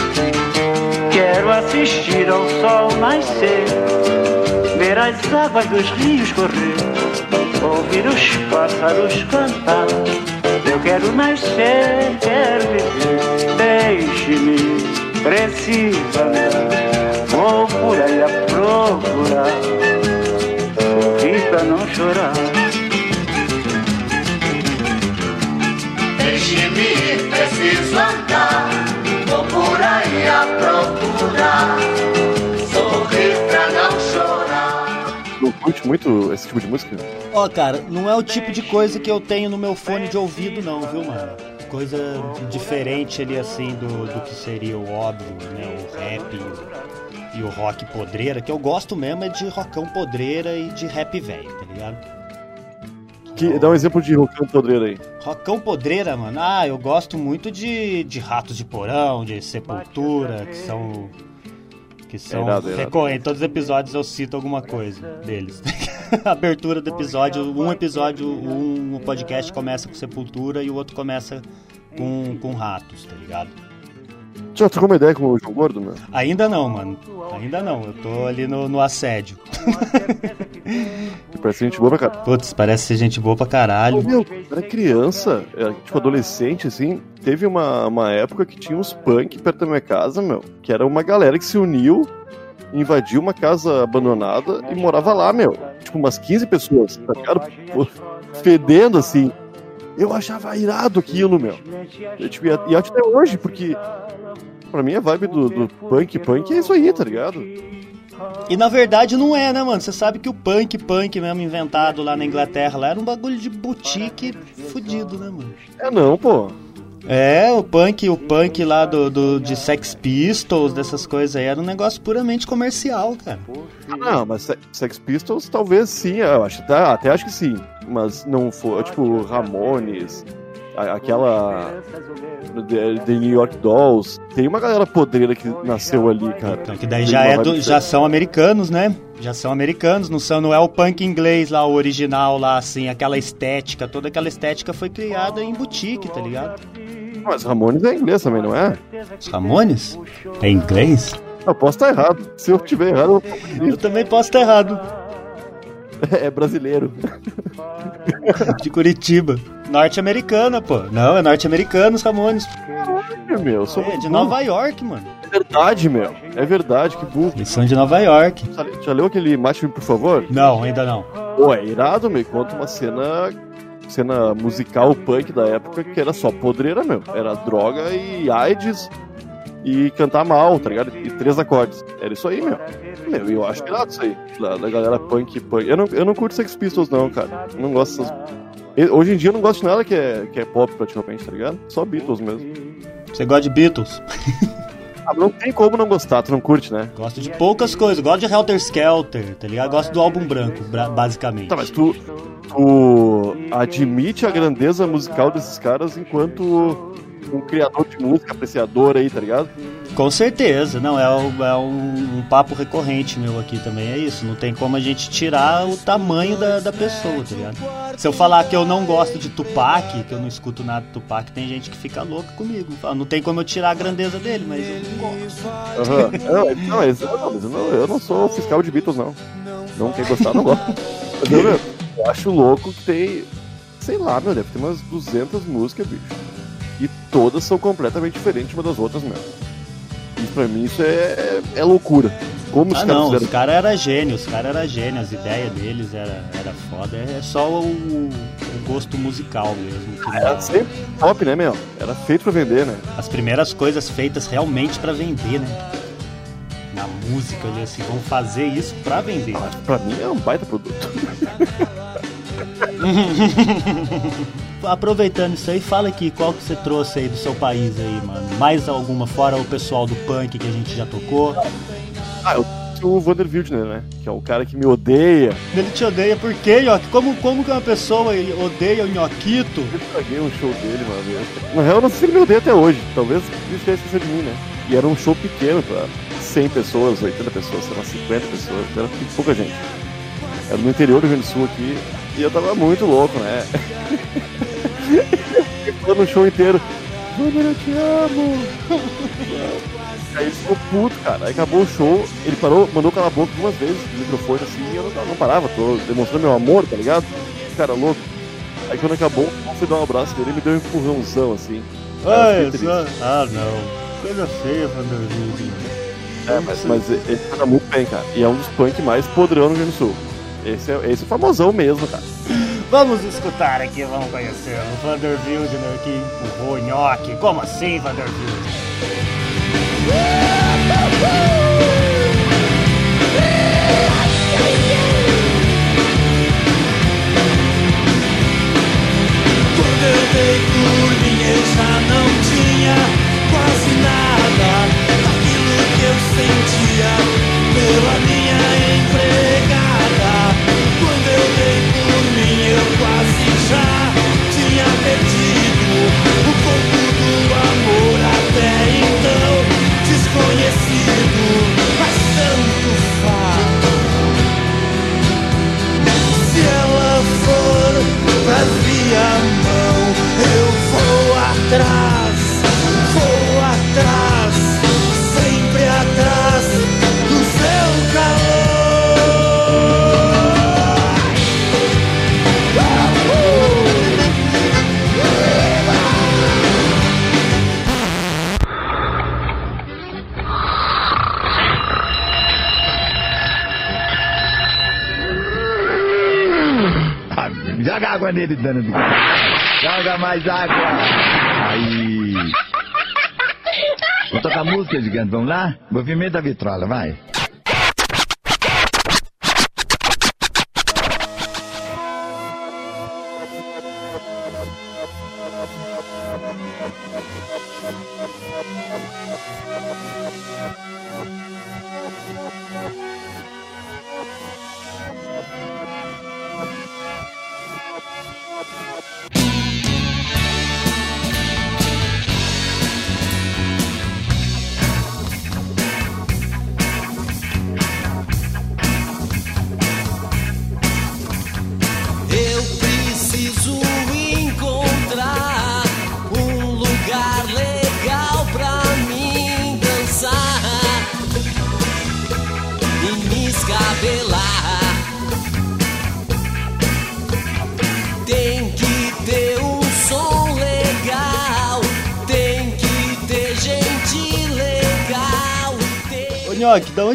Quero assistir ao sol nascer, ver as águas dos rios correr, ouvir os pássaros cantar. Eu quero nascer, quero viver, deixe-me, preciso andar. Vou por aí a procurar, sorrir pra não chorar. Deixe-me preciso andar. Por aí a procurar. Sorrir pra não chorar. Não curte muito esse tipo de música? Ó, cara, não é o tipo de coisa que eu tenho no meu fone de ouvido, não, viu, mano? Coisa diferente ali, assim, do, do que seria o óbvio, né? O rap e o, e o rock podreira, que eu gosto mesmo é de rockão podreira e de rap velho, tá ligado? Que, dá um exemplo de rockão podreiro aí. Rockão podreira, mano. Ah, eu gosto muito de, de Ratos de Porão, de Sepultura, que são. Que são. irado, irado. recorrem. Em todos os episódios eu cito alguma coisa deles. <laughs> Abertura do episódio, um episódio, um podcast começa com Sepultura e o outro começa com, com Ratos, tá ligado? Já trocou uma ideia com o João Gordo, meu? Ainda não, mano. Ainda não. Eu tô ali no, no assédio. <laughs> Parece gente boa pra caralho. Putz, parece ser gente boa pra caralho. Ô, meu, era criança, era, tipo adolescente, assim, teve uma, uma época que tinha uns punk perto da minha casa, meu, que era uma galera que se uniu, invadiu uma casa abandonada e morava lá, meu. Tipo, umas 15 pessoas, tá ligado? Fedendo, assim. Eu achava irado aquilo, meu. Eu, tipo, e e até hoje, porque pra mim a vibe do, do punk, punk é isso aí, tá ligado? E na verdade não é, né, mano? Você sabe que o punk, punk mesmo inventado lá na Inglaterra, lá era um bagulho de boutique fudido, né, mano? É não, pô. É, o punk, o punk lá do, do de Sex Pistols, dessas coisas aí, era um negócio puramente comercial, cara. Ah, não, mas Se- Sex Pistols talvez sim, eu acho, tá, até acho que sim. Mas não foi, tipo, Ramones, aquela The, The New York Dolls, tem uma galera podreira que nasceu ali, cara. Então, que daí já, é do- já são americanos, né? Já são americanos, não, são, não é o punk inglês lá, o original lá, assim, aquela estética, toda aquela estética foi criada em boutique, tá ligado? Mas Ramones é inglês também, não é? Os Ramones? É inglês? Eu posso estar errado. Se eu estiver errado, eu... eu também posso estar errado. É brasileiro. <laughs> De Curitiba. Norte-americana, pô. Não, é norte-americano os Ramones. É, meu, sou É de Nova York, mano. É verdade, meu. É verdade, que burro. Eles são de Nova York. Já, leu aquele Mate-me, por favor? Não, ainda não. Pô, é irado, meu. Conta uma cena cena musical punk da época que era só podreira, meu. Era droga e AIDS e cantar mal, tá ligado? E três acordes. Era isso aí, meu. Meu, eu acho irado isso aí. Da, da galera punk punk. Eu não, eu não curto Sex Pistols, não, cara. Eu não gosto dessas. Hoje em dia eu não gosto de nada que é, que é pop praticamente, tá ligado? Só Beatles mesmo. Você gosta de Beatles? <laughs> Ah, não tem como não gostar, tu não curte, né? Gosto de poucas coisas. Gosto de Helter Skelter, tá ligado? Gosto do álbum branco, bra- basicamente. Tá, mas tu, tu admite a grandeza musical desses caras enquanto um criador de música, apreciador aí, tá ligado? Com certeza, não, é, o- é um, um papo recorrente meu aqui também, é isso. Não tem como a gente tirar o tamanho da, da pessoa, tá ligado? Se eu falar que eu não gosto de Tupac, que eu não escuto nada de Tupac, tem gente que fica louca comigo. Fala, Não tem como eu tirar a grandeza dele, mas eu não gosto. Aham. Não, não, mas, não, mas eu, não, eu não sou fiscal de Beatles, não. Não quer gostar, não gosta. Mas, eu, eu acho louco que tem, sei lá, meu, deve ter umas 200 músicas, bicho. E todas são completamente diferentes uma das outras, meu. E pra mim isso é, é loucura. Como os Ah caras não, fizeram os caras eram gênios, os caras eram gênios, as ideias deles era, era foda, é só o, o gosto musical mesmo. Era sempre top, né, meu? Era feito pra vender, né? as primeiras coisas feitas realmente pra vender, né? Na música assim, vão fazer isso pra vender. Pra mim é um baita produto. <laughs> <laughs> Aproveitando isso aí, fala aqui qual que você trouxe aí do seu país aí, mano. Mais alguma, fora o pessoal do punk que a gente já tocou. Ah, eu trouxe o Vander Wildner, né? Que é o cara que me odeia. Ele te odeia por quê, Nhoque? Como, como que uma pessoa odeia o Nhoquito? Eu estraguei um show dele uma vez. Na real, eu não sei se ele me odeia até hoje. Talvez ele já esqueceu de mim, né? E era um show pequeno pra 100 pessoas, 80 pessoas, sei lá, 50 pessoas. Era pouca gente. Era no interior do Rio Grande do Sul aqui. E eu tava muito louco, né? Ficou no show inteiro. Vander, eu te amo! Aí ele ficou puto, cara. Aí acabou o show, ele parou, mandou calar a boca algumas vezes no microfone assim, e eu não, não parava, tô demonstrando meu amor, tá ligado? Cara louco. Aí quando acabou, eu fui dar um abraço dele e me deu um empurrãozão assim. Eu Ah, só... ah, não. Coisa feia, Vanderbilt. É, mas, mas ele canta muito bem, cara. E é um dos punk mais podrão no Rio Grande do Sul. Esse é, esse é famosão mesmo, cara. Vamos escutar aqui, vamos conhecer o Vander Wildner que empurrou o Nhoque. Como assim, Vander Wildner? Quando eu dei por mim eu já não tinha quase nada daquilo que eu sentia pela nele, dano do... Joga mais água. Aí. Vou tocar música, gigante. Vamos lá? Movimento da vitrola, vai.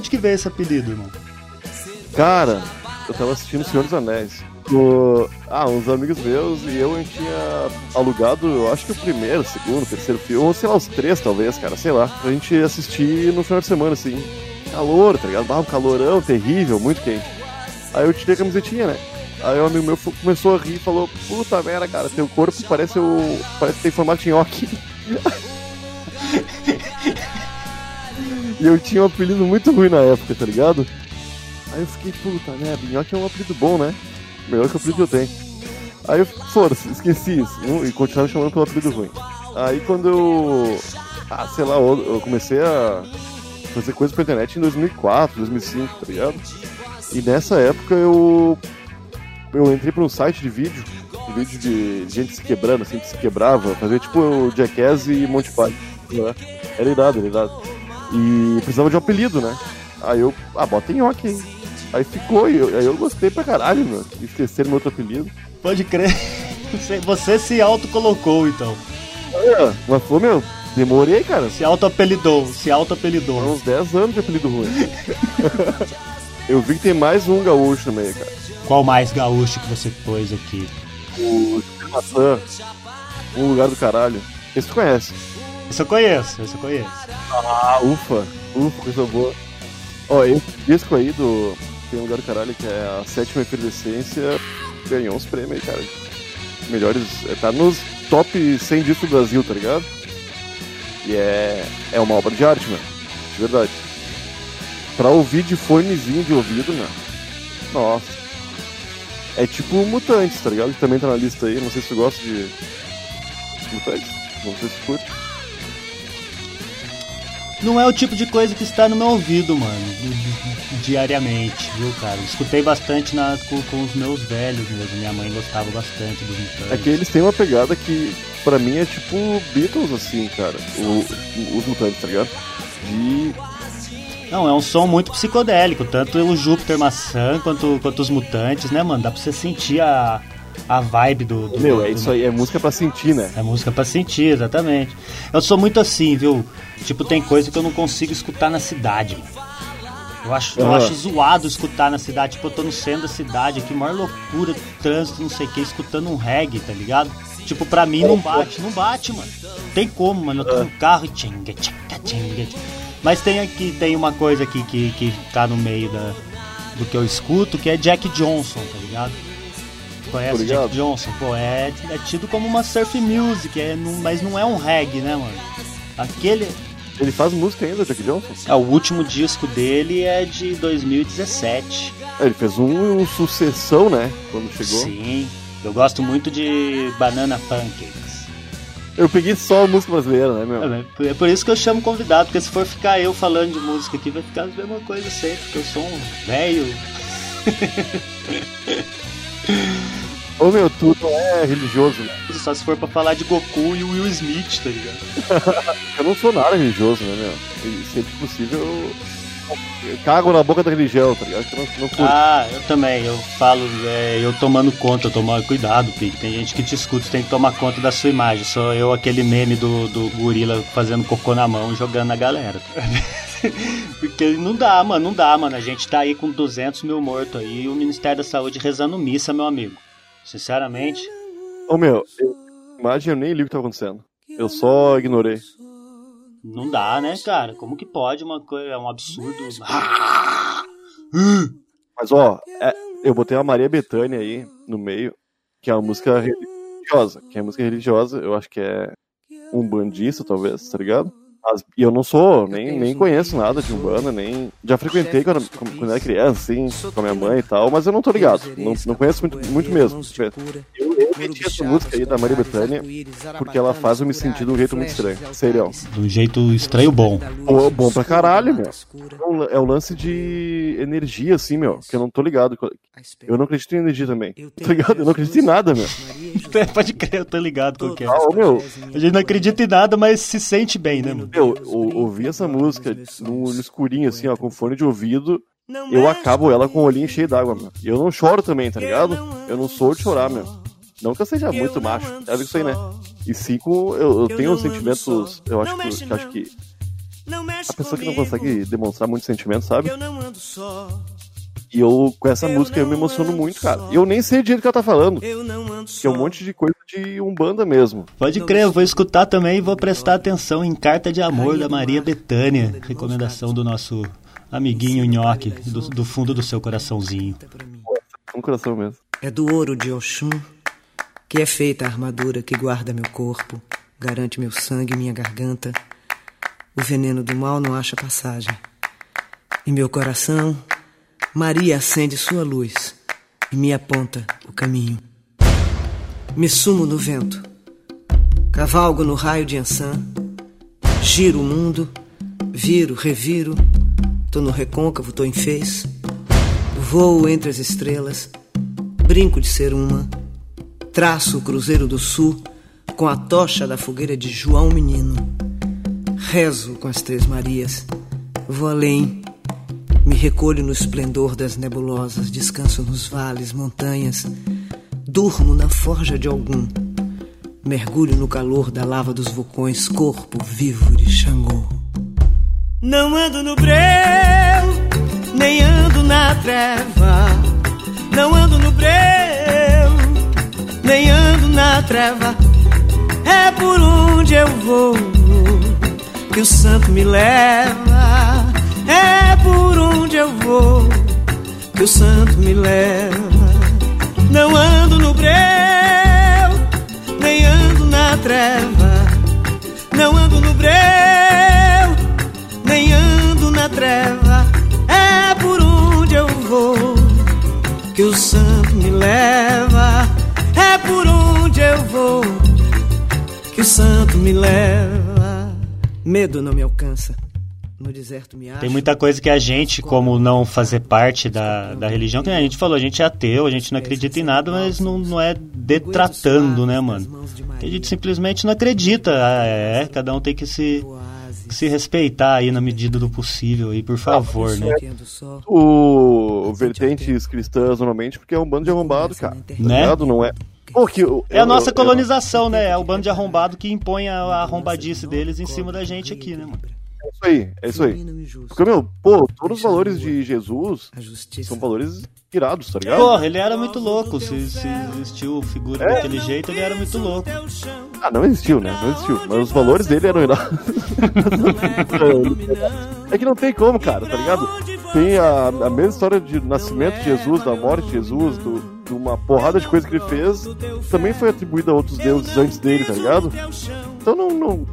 Onde que veio esse apelido, irmão? Cara, eu tava assistindo Senhor dos Anéis. O... Ah, uns amigos meus e eu, a gente tinha alugado, eu acho que o primeiro, segundo, terceiro filme, ou sei lá, os três talvez, cara, sei lá, pra gente assistir no final de semana, assim. Calor, tá ligado? Um calorão terrível, muito quente. Aí eu tirei a camisetinha, né? Aí um amigo meu começou a rir e falou, puta merda, cara, teu corpo parece o. parece que tem formato nhoque. <laughs> e eu tinha um apelido muito ruim na época, tá ligado? Aí eu fiquei, puta merda, nhoque é um apelido bom, né? Melhor que o apelido que eu tenho. Aí eu, foda-se, esqueci isso. E continuava chamando pelo apelido ruim. Aí quando eu. Ah, sei lá, eu eu comecei a fazer coisas pra internet em 2004, 2005, tá ligado? E nessa época eu. Eu entrei pra um site de vídeo, um vídeo de gente se quebrando, assim, que se quebrava, fazia tipo o Jackass e Monty Python. Né? Era irado, era irado. E precisava de um apelido, né? Aí eu, ah, bota em nhoque aí. Aí ficou, e eu, aí eu gostei pra caralho, meu. Esqueceram meu outro apelido. Pode crer. <laughs> Você- se autocolocou, então. É, mas pô, meu, demorei, cara. Se auto-apelidou, se auto-apelidou. Uns 10 anos de apelido ruim. <laughs> eu vi que tem mais um gaúcho meio, cara. Qual mais gaúcho que você pôs aqui? O Maçã, um lugar do caralho. Esse tu conhece? Esse eu conheço, esse eu conheço. Ah, ufa, ufa, coisa boa. Ó, esse disco aí do Tem um lugar do caralho que é a sétima efervescência, ganhou uns prêmios cara. Melhores. é, Tá nos top 100 discos do Brasil, tá ligado? E é, é uma obra de arte, mano. De verdade. Pra ouvir de fonezinho de ouvido, meu. Nossa. É tipo Mutantes, tá ligado? Que também tá na lista aí. Não sei se tu gosta de. Mutantes. Não sei se tu curte. Não é o tipo de coisa que está no meu ouvido, mano, di- diariamente, viu, cara? Escutei bastante na, com, com os meus velhos mesmo. Minha mãe gostava bastante dos Mutantes. É que eles têm uma pegada que, pra mim, é tipo Beatles, assim, cara. O- os Mutantes, tá ligado? De. Não, é um som muito psicodélico, tanto o Júpiter Maçã quanto, quanto os Mutantes, né, mano? Dá pra você sentir a, a vibe do, do- Meu, do- é isso aí, é música pra sentir, né? É música pra sentir, exatamente. Eu sou muito assim, viu? Tipo, tem coisa que eu não consigo escutar na cidade, mano. Eu acho, eu Aham. acho zoado escutar na cidade. Tipo, eu tô no centro da cidade aqui, maior loucura, trânsito, não sei o que, escutando um reggae, tá ligado? Tipo, pra mim não bate, não bate, mano. Tem como, mano. Eu tô no carro e tchinga, tchaca, tchinga. Mas tem aqui, tem uma coisa aqui que, que tá no meio da, do que eu escuto, que é Jack Johnson, tá ligado? Conhece ligado. Jack Johnson? Pô, é, é tido como uma surf music, é, não- mas não é um reggae, né, mano? Aquele. Ele faz música ainda, Jack Johnson? É, o último disco dele é de 2017. É, ele fez um, um sucessão, né? Quando chegou. Sim. Eu gosto muito de Banana Pancakes. Eu peguei só a música brasileira, né, meu? É, é por isso que eu chamo convidado, porque se for ficar eu falando de música aqui, vai ficar a mesma coisa sempre, porque eu sou um velho. <laughs> Ô meu, tu não é religioso, né? Só se for pra falar de Goku e Will Smith, tá ligado? <laughs> Eu não sou nada religioso, né, meu? E sempre que possível eu, eu cago na boca da religião, tá ligado? Eu não, não curto. Ah, eu também, eu falo, é, eu tomando conta, eu tomo cuidado, Pique. Tem gente que te escuta, tem que tomar conta da sua imagem. Sou eu aquele meme do, do gorila fazendo cocô na mão e jogando na galera. <laughs> Porque não dá, mano, não dá, mano. A gente tá aí com 200 mil mortos aí e o Ministério da Saúde rezando missa, meu amigo. Sinceramente. Ô meu, eu, imagem eu nem li o que tava acontecendo. Eu só ignorei. Não dá, né, cara? Como que pode uma coisa. É um absurdo. Mas ó, é, eu botei a Maria Bethânia aí no meio, que é uma música religiosa. Que é música religiosa, eu acho que é um bandista, talvez, tá ligado? Mas- e eu não sou, nem, nem conheço nada de Umbanda, nem. Já frequentei quando, quando era criança, assim, com a minha mãe e tal, mas eu não tô ligado. Não, não conheço muito, muito mesmo. Eu, eu meti essa música aí da Maria Bethânia porque ela faz eu me sentir de um jeito muito estranho. Sério. De um jeito estranho bom. Pô, bom pra caralho, meu. É o- É lance de energia, assim, meu, que eu não tô ligado. Eu não acredito em energia também. Tá ligado? Eu não acredito em nada, meu. <laughs> Pode crer, eu tô ligado com o que é. Ah, meu. A gente não acredita em nada, mas se sente bem, né, mano? Eu, eu ouvi essa música no, no escurinho, assim, ó, com fone de ouvido. Eu acabo ela com o olhinho cheio d'água, meu. E eu não choro também, tá ligado? Eu não sou de chorar, meu. Não que eu seja muito macho, é isso aí, né? E cinco, eu, eu tenho sentimentos, eu acho que, que acho que a pessoa que não consegue demonstrar muito sentimento, sabe? E eu, com essa música, eu me emociono muito, cara. E eu nem sei direito o que ela tá falando. Que é um monte de coisa de Umbanda mesmo. Pode crer, eu vou escutar também e vou prestar atenção em Carta de Amor da Maria Betânia. Recomendação do nosso amiguinho Nhoque, do, do fundo do seu coraçãozinho. Um coração mesmo. É do ouro de Oxum que é feita a armadura que guarda meu corpo, garante meu sangue e minha garganta. O veneno do mal não acha passagem. Em meu coração, Maria acende sua luz e me aponta o caminho. Me sumo no vento, cavalgo no raio de Ansan, giro o mundo, viro, reviro, tô no recôncavo, tô em fez, voo entre as estrelas, brinco de ser uma, traço o Cruzeiro do Sul com a tocha da fogueira de João Menino, rezo com as Três Marias, vou além, me recolho no esplendor das nebulosas, descanso nos vales, montanhas, durmo na forja de algum, mergulho no calor da lava dos vulcões, corpo vivo de Xangô. Não ando no breu, nem ando na treva. Não ando no breu, nem ando na treva. É por onde eu vou que o santo me leva. É por onde eu vou que o santo me leva. Não ando no breu, nem ando na treva. Não ando no breu, nem ando na treva. É por onde eu vou que o santo me leva. É por onde eu vou que o santo me leva. Medo não me alcança. Tem muita coisa que a gente, como não fazer parte da, da religião, que a gente falou, a gente é ateu, a gente não acredita em nada, mas não, não é detratando, né, mano? A gente simplesmente não acredita. Ah, é, cada um tem que se, se respeitar aí na medida do possível aí, por favor, né? O vertentes cristãs normalmente, porque é um bando de arrombado, cara. Né? Não é. Pô, que, eu- É a eu- nossa eu- colonização, né? É o bando de arrombado que impõe a a arrombadice deles em cima da gente aqui, né, mano? É isso aí, é isso aí. Porque, meu, pô, todos os valores de Jesus são valores irados, tá ligado? Porra, ele era muito louco. Se, se existiu figura É. daquele jeito, ele era muito louco. Ah, não existiu, né? Não existiu. Mas os valores dele eram irados. <laughs> é que não tem como, cara, tá ligado? Tem a, a mesma história de nascimento de Jesus, da morte de Jesus, do, de uma porrada de coisa que ele fez, também foi atribuída a outros deuses antes dele, tá ligado? Então não. não...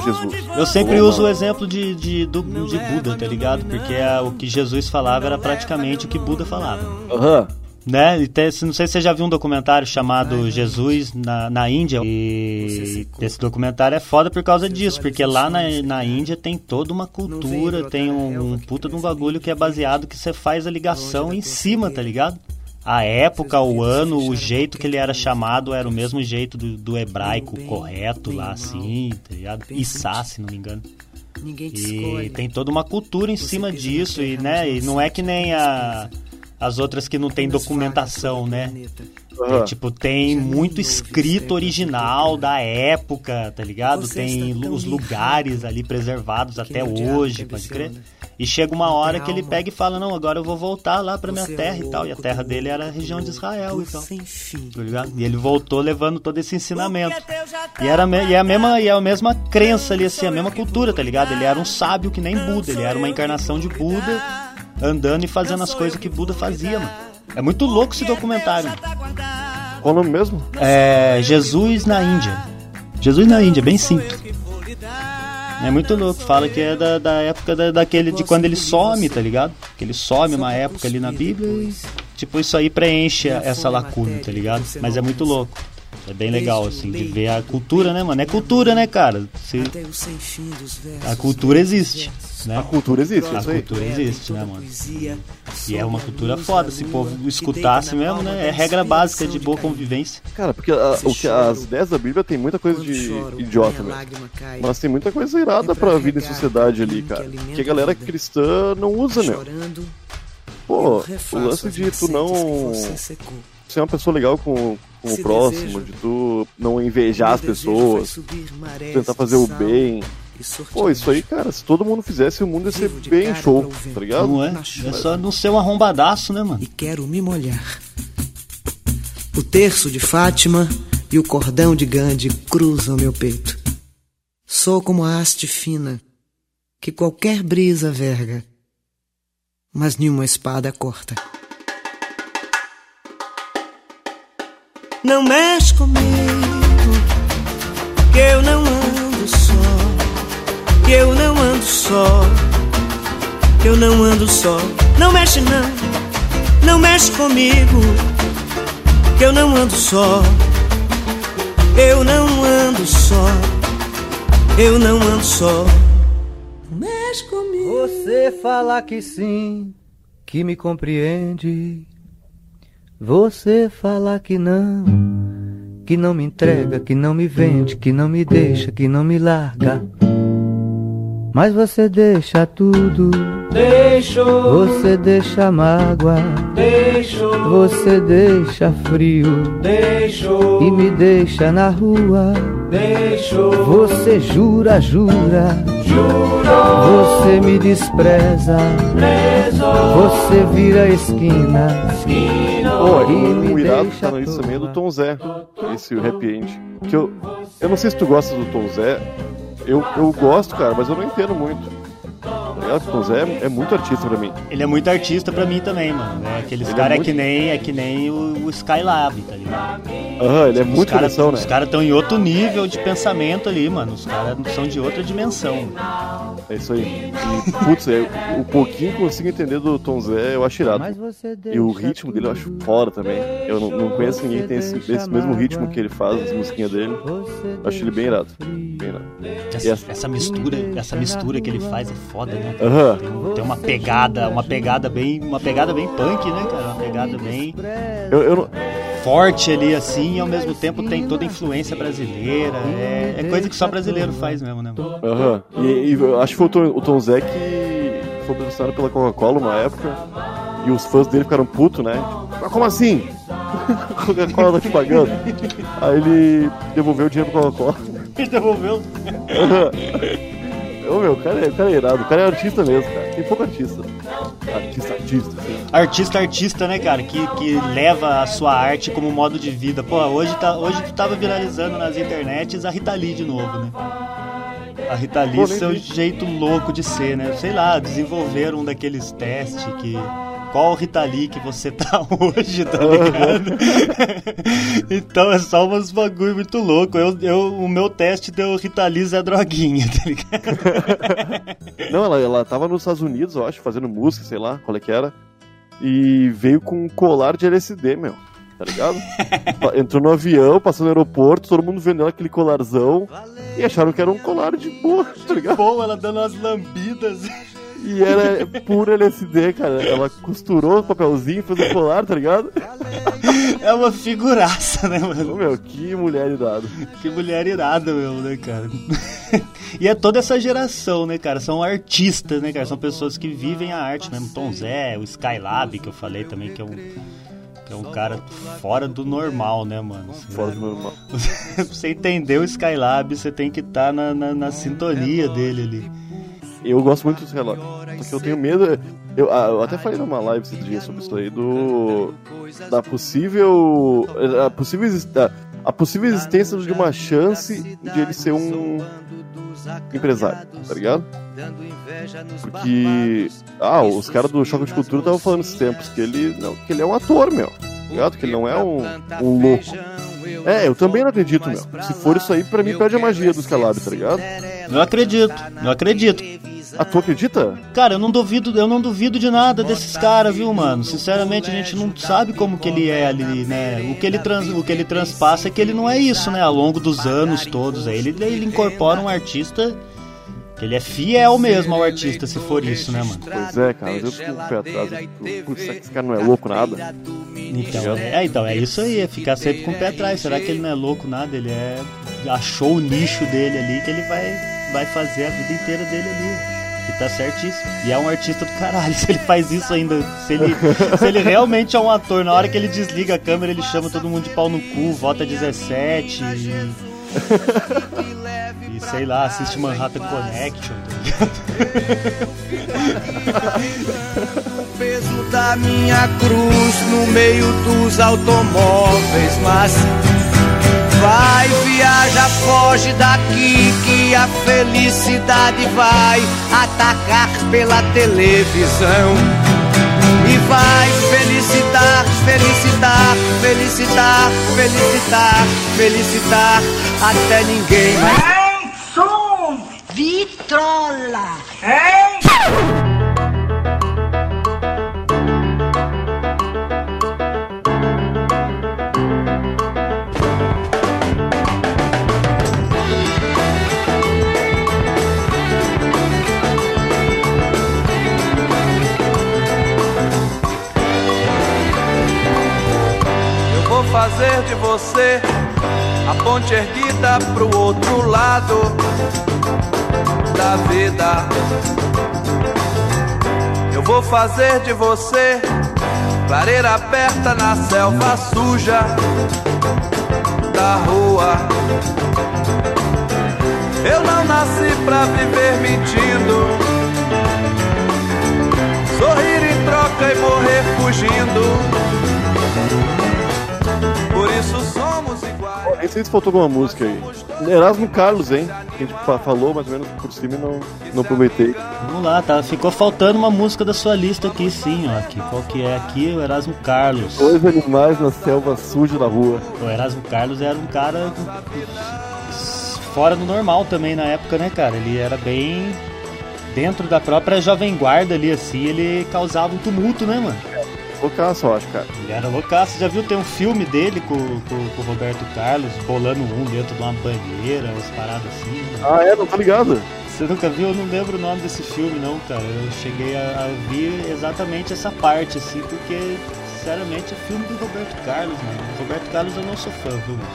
Jesus. Eu sempre uso o exemplo de, de, do- de Buda, tá ligado? Porque é, o que Jesus falava era praticamente o que Buda falava. Aham. Né? E tem- não sei se você já viu um documentário chamado Jesus na, na Índia. E esse documentário é foda por causa disso, porque lá na, na Índia tem toda uma cultura, tem um, um puta de um bagulho que é baseado que você faz a ligação em cima, tá ligado? A época, o ano, o jeito que ele era chamado era o mesmo jeito do, do hebraico correto lá, assim, tá ligado? Issá, se não me engano. E escolhe. tem toda uma cultura em cima disso, e, né? E não é que nem a, as outras que não tem documentação, né? Aham. É, tipo, tem muito escrito original da época, tá ligado? Tem os lugares ali preservados até hoje, pode crer. E chega uma hora que ele pega e fala, não, agora eu vou voltar lá pra minha terra e tal. E a terra dele era a região de Israel e tal. Tá ligado? E ele voltou levando todo esse ensinamento. E, era, e é a mesma, e é a mesma crença ali, assim, a mesma cultura, tá ligado? Ele era um sábio que nem Buda, ele era uma encarnação de Buda, andando e fazendo as coisas que Buda fazia, mano. É muito louco esse documentário. mano. Qual o nome mesmo? É Jesus na Índia. Jesus na Índia, bem simples. É muito louco, fala que é da, da época da, daquele de quando ele some, tá ligado? Que ele some uma época ali na Bíblia e tipo isso aí preenche essa lacuna, tá ligado? Mas é muito louco. É bem legal assim de ver a cultura, né, mano? É cultura, né, cara? Se- a cultura existe, né? A cultura existe, A isso aí. cultura existe, né, mano? E é uma cultura foda, se o povo escutasse mesmo, né? É regra básica de boa convivência. Cara, porque a- o que, as ideias da Bíblia tem muita coisa de idiota mesmo. Mas tem muita coisa irada pra vida em sociedade ali, cara. Que a galera cristã não usa, meu. Pô, o lance de tu não ser uma pessoa legal com, com o próximo, de tu não invejar as pessoas, tentar fazer o bem. Pô, isso aí, cara, se todo mundo fizesse, o mundo ia ser bem show, tá ligado? Não é? É só não ser um arrombadaço, né, mano? E quero me molhar. O terço de Fátima e o cordão de Gandhi cruzam meu peito. Sou como a haste fina que qualquer brisa verga, mas nenhuma espada corta. Não mexe comigo, que eu não ando só, que eu não ando só, que eu não ando só. Não mexe não, não mexe comigo, que eu não ando só, eu não ando só, eu não ando só. Mexe comigo. Você fala que sim, que me compreende. Você fala que não, que não me entrega, que não me vende, que não me deixa, que não me larga. Mas você deixa tudo. Deixou. Você deixa mágoa. Deixou. Você deixa frio. Deixou. E me deixa na rua. Deixou. Você jura, jura. Jurou. Você me despreza. Prezou. Você vira a esquina. Pô, me o irado tá na lista também é do Tom Zé, esse o Happy End. Que eu, eu não sei se tu gosta do Tom Zé, eu, eu gosto, cara, mas eu não entendo muito. O Tom Zé é, é muito artista pra mim. Ele é muito artista pra mim também, mano. É aqueles Ele é caras é muito- que nem, é que nem o, o Skylab, tá ligado? Aham, ele é Os muito cara- coração, né? Os caras estão em outro nível de pensamento ali, mano. Os caras são de outra dimensão. É isso aí. E, putz, é, o pouquinho que eu consigo entender do Tom Zé, eu acho irado. E o ritmo dele eu acho foda também. Eu não, não conheço ninguém que tem esse, esse mesmo ritmo que ele faz, as musiquinhas dele. Eu acho ele bem irado. Bem irado. E Essa, essa mistura, essa mistura que ele faz é foda, né? Tem, tem uma pegada, uma pegada bem, uma pegada bem punk, né, cara? Uma pegada bem Eu, eu não- forte ali assim, e ao mesmo tempo tem toda a influência brasileira. É, é coisa que só brasileiro faz mesmo, né? Aham. E, e eu acho que foi o Tom, o Tom Zé que foi patrocinado pela Coca-Cola uma época. E os fãs dele ficaram putos, né? Mas como assim? <laughs> Coca-Cola tá te pagando. Aí ele devolveu o dinheiro pra Coca-Cola. Ele devolveu. <laughs> Ô meu, o cara, é, o cara é irado. O cara é artista mesmo, cara. Tem pouco artista. Artista, artista. Artista, artista, né, cara? Que, que leva a sua arte como modo de vida. Pô, hoje, tá, hoje tu tava viralizando nas internets a Rita Lee de novo, né? A Rita Lee, Pô, seu vi. jeito louco de ser, né? Sei lá, desenvolveram um daqueles testes que. Qual Rita Lee que você tá <laughs> hoje, tá ligado? <laughs> então é só uns bagulho muito louco. Eu, eu, o meu teste deu Rita Lee Zé Droguinha, tá ligado? Não, ela, ela tava nos Estados Unidos, eu acho, fazendo música, sei lá, qual é que era. E veio com um colar de LSD, meu. Tá ligado? <laughs> Entrou no avião, passou no aeroporto, todo mundo vendendo aquele colarzão. E acharam que era um colar de boa, tá ligado? Pô, ela dando umas lambidas. E era puro LSD, cara. Ela costurou o papelzinho, fez o colar, tá ligado? É uma figuraça, né, mano? Ô, meu, que mulher irada. Que mulher irada, meu, né, cara? <laughs> e é toda essa geração, né, cara? São artistas, né, cara? São pessoas que vivem a arte mesmo. Tom Zé, o Skylab, que eu falei também, que é um, que é um cara fora do normal, né, mano? Fora do normal. pra <laughs> você entender o Skylab, você tem que estar na, na, na sintonia dele ali. Eu gosto muito dos relógios. Só que eu tenho medo. Eu, ah, eu até falei numa live esse dia sobre isso aí do. Da possível. A possível, a possível existência de uma chance de ele ser um empresário, tá ligado? Porque. Ah, os caras do Choque de Cultura estavam falando esses tempos que ele, não, que ele é um ator, meu. Tá ligado? Que ele não é um, um louco. É, eu também não acredito, meu. Se for isso aí, pra mim perde a magia do Scalab, tá ligado? Eu acredito, eu acredito. Ah, tu acredita? Cara, eu não duvido, eu não duvido de nada desses caras, viu, mano? Sinceramente, a gente não sabe como que ele é ali, né? O que ele, trans, o que ele transpassa é que ele não é isso, né? Ao longo dos anos todos, aí ele, ele incorpora um artista ele é fiel mesmo ao artista, se for isso, né, mano? Pois é, cara, eu fico com o pé atrás. Putz, será que esse cara não é louco nada? Então, é, então, é isso aí, é ficar sempre com o pé atrás. Será que ele não é louco nada? Ele é. achou o nicho dele ali que ele vai, vai fazer a vida inteira dele ali. E tá certíssimo. E é um artista do caralho. <laughs> Se ele faz isso ainda, se ele, se ele realmente é um ator, na hora que ele desliga a câmera, ele chama todo mundo de pau no cu, vota 17. E... E sei lá, assiste Manhattan Connection, tá O <laughs> peso da minha cruz no meio dos automóveis, mas vai, viaja, foge daqui que a felicidade vai atacar pela televisão. E vai felicitar, felicitar, felicitar, felicitar, felicitar até ninguém mais. Hein, som, vitrola. Hein? Fazer de você a ponte erguida pro outro lado da vida. Eu vou fazer de você clareira aberta na selva suja da rua. Eu não nasci pra viver mentindo, sorrir em troca e morrer fugindo. Isso somos iguais. Nem sei se faltou alguma música aí. Erasmo Carlos, hein? Que a gente fa- falou mais ou menos por cima e não, não aproveitei. Vamos lá, tá? Ficou faltando uma música da sua lista aqui, sim, ó. Aqui, qual que é aqui? O Erasmo Carlos. Dois animais na selva suja da rua. O Erasmo Carlos era um cara fora do normal também na época, né, cara? Ele era bem dentro da própria Jovem Guarda ali, assim, ele causava um tumulto, né, mano? Loucaço, eu acho, cara. Ele era loucaço. Já viu, tem um filme dele com, com, com o Roberto Carlos, bolando um dentro de uma banheira, umas paradas assim. né? Ah, é? Não tô ligado. Você nunca viu? Eu não lembro o nome desse filme, não, cara. Eu cheguei a, a ver exatamente essa parte, assim, porque, sinceramente, é filme do Roberto Carlos, mano. Roberto Carlos eu não sou fã, viu, mano?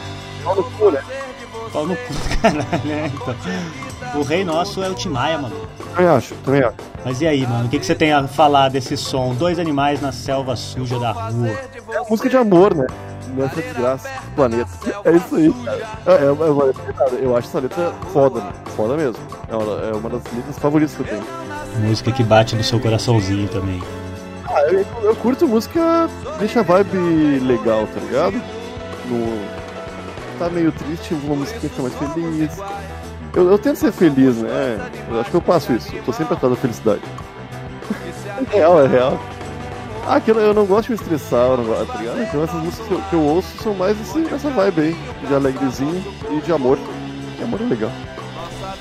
Pau no cu, caralho, né? Então, o rei nosso é o Timaya, mano. Também acho, também acho. Mas e aí, mano? O que, que você tem a falar desse som? Dois animais na selva suja da rua. É música de amor, né? Nessa desgraça do planeta. <laughs> É isso aí, cara. É, é, uma- é eu acho essa letra foda, né? Foda mesmo. É uma, é uma das letras favoritas que eu tenho. Música que bate no seu coraçãozinho também. Ah, eu, eu curto música, deixa a vibe legal, tá ligado? No, tá meio triste, uma música fica mais feliz. Eu, eu tento ser feliz, né? Eu acho que eu passo isso. Eu tô sempre atrás da felicidade. <laughs> É real, é real. Ah, que eu, eu não gosto de me estressar, eu não gosto, tá ligado? Então essas músicas que eu, que eu ouço são mais assim, nessa vibe aí, de alegrezinho e de amor. Que amor é legal.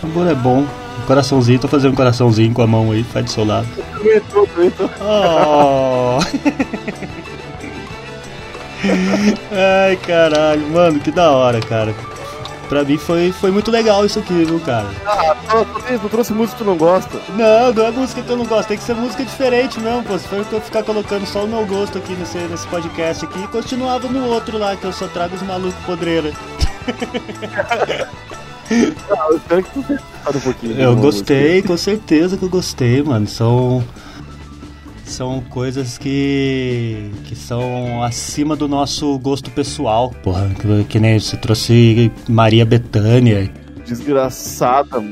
Amor é bom. Coraçãozinho, tô fazendo um coraçãozinho com a mão aí, faz do seu lado. Aguentou, aguentou. Oh. <laughs> Ai, caralho, mano, que da hora, cara. Pra mim foi, foi muito legal isso aqui, viu, cara? Ah, tu, trouxe música que tu não gosta? Não, não é música que eu não gosto, tem que ser música diferente mesmo, pô. Se for eu ficar colocando só o meu gosto aqui nesse, nesse podcast aqui, continuava no outro lá, que eu só trago os malucos podreira. <laughs> Ah, eu espero que tu tenha um pouquinho. Eu gostei, com certeza que eu gostei, mano. São. São coisas que. que são acima do nosso gosto pessoal. Porra, que, que nem você trouxe Maria Bethânia. desgraçada,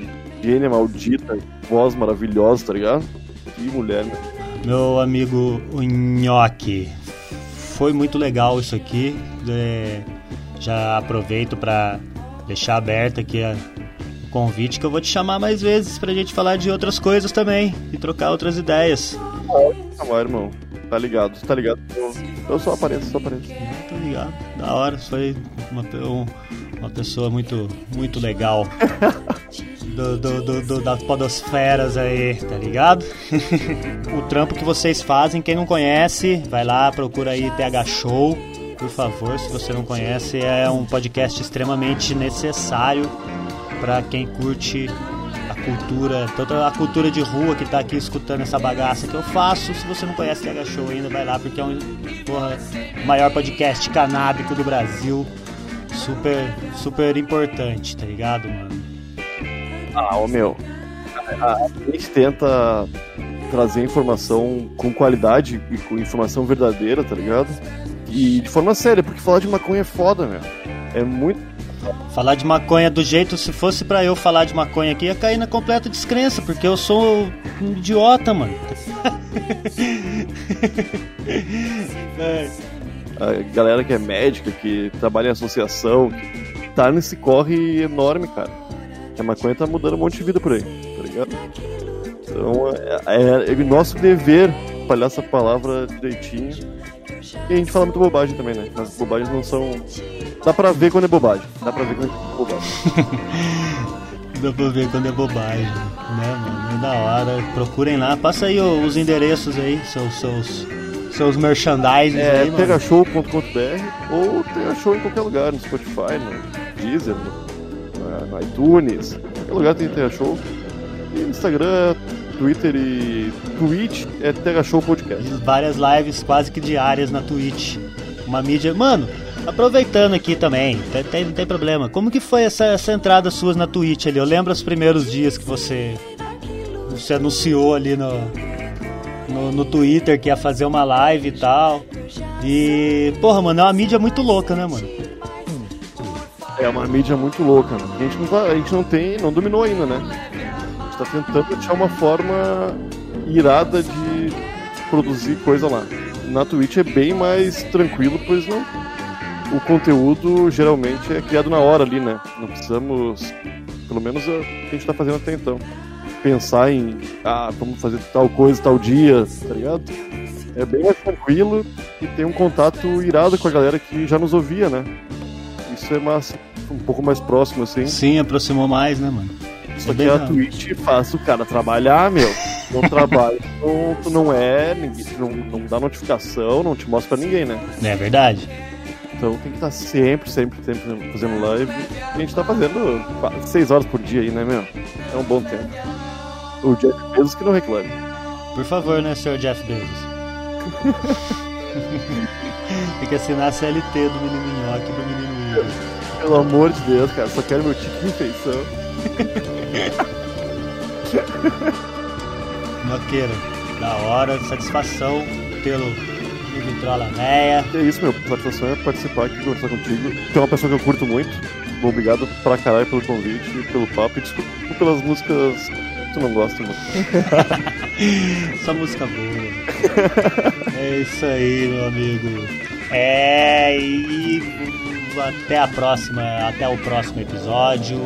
gênia maldita, voz maravilhosa, tá ligado? Que mulher, né? Meu amigo o Nhoque. Foi muito legal isso aqui. É, já aproveito pra deixar aberto aqui a- o convite que eu vou te chamar mais vezes pra gente falar de outras coisas também e trocar outras ideias. Tá bom, irmão. Tá ligado, tá ligado. Eu, eu só apareço, só apareço. Tô ligado. Da hora, foi uma, um- uma pessoa muito, muito legal. <laughs> Do, do- do- do- das podosferas aí, tá ligado? <laughs> o trampo que vocês fazem, quem não conhece, vai lá, procura aí TH Show. Por favor, se você não conhece, é um podcast extremamente necessário para quem curte cultura, toda a cultura de rua que tá aqui escutando essa bagaça que eu faço. Se você não conhece TH Show ainda, vai lá, porque é um o maior podcast canábico do Brasil. Super, super importante, tá ligado, mano? Ah, ô meu. A, a gente tenta trazer informação com qualidade e com informação verdadeira, tá ligado? E de forma séria, porque falar de maconha é foda, meu. É muito. Falar de maconha do jeito, se fosse pra eu falar de maconha aqui, ia cair na completa descrença, porque eu sou um idiota, mano. <laughs> É. A galera que é médica, que trabalha em associação, que tá nesse corre enorme, cara. A maconha tá mudando um monte de vida por aí, tá ligado? Então é, é, é nosso dever espalhar essa palavra direitinho. E a gente fala muito bobagem também, né? Mas bobagens não são. Dá pra ver quando é bobagem. Dá pra ver quando é bobagem. <laughs> Dá pra ver quando é bobagem, né, mano? É da hora. Procurem lá. Passa aí os endereços aí, seus, seus, seus merchandising É aí, pegashow.com.br ou Pega Show em qualquer lugar, no Spotify, no Deezer, no, no iTunes, em qualquer lugar tem Pega Show. E Instagram, Twitter e Twitch é Pega Show Podcast. Várias lives quase que diárias na Twitch. Uma mídia. Mano, aproveitando aqui também, tem, tem, não tem problema. Como que foi essa, essa entrada suas na Twitch ali? Eu lembro os primeiros dias que você. Você anunciou ali no, no, no Twitter que ia fazer uma live e tal. E. Porra, mano, é uma mídia muito louca, né, mano? É uma mídia muito louca, né? A gente não, a gente não tem, não dominou ainda, né? Tá tentando achar uma forma irada de produzir coisa lá. Na Twitch é bem mais tranquilo, pois não. O conteúdo geralmente é criado na hora ali, né? Não precisamos, pelo menos o que a gente tá fazendo até então, pensar em, ah, vamos fazer tal coisa tal dia, tá ligado? É bem mais tranquilo e tem um contato irado com a galera que já nos ouvia, né? Isso é massa, um pouco mais próximo, assim. Sim, aproximou mais, né, mano? Só É que bem a Twitch faz o cara trabalhar, meu. Não trabalha, <laughs> não, tu não é, não, não dá notificação, não te mostra pra ninguém, né? É verdade. Então tem que estar sempre, sempre, sempre fazendo live. E a gente tá fazendo quase seis horas por dia aí, né, meu? É um bom tempo. O Jeff Bezos que não reclame. Por favor, né, senhor Jeff Bezos? <laughs> Tem que assinar a CLT do menino Minhoque e do menino Igor. Pelo amor de Deus, cara, só quero meu tique de refeição. <laughs> <laughs> Noqueira, da hora, satisfação pelo Vitrola Véia. É isso, meu. Satisfação é participar aqui, conversar contigo. Tu é uma pessoa que eu curto muito. Obrigado pra caralho pelo convite, pelo papo e desculpa pelas músicas que tu não gosta, mano. <laughs> Só música boa. É isso aí, meu amigo. É, e até a próxima, até o próximo episódio.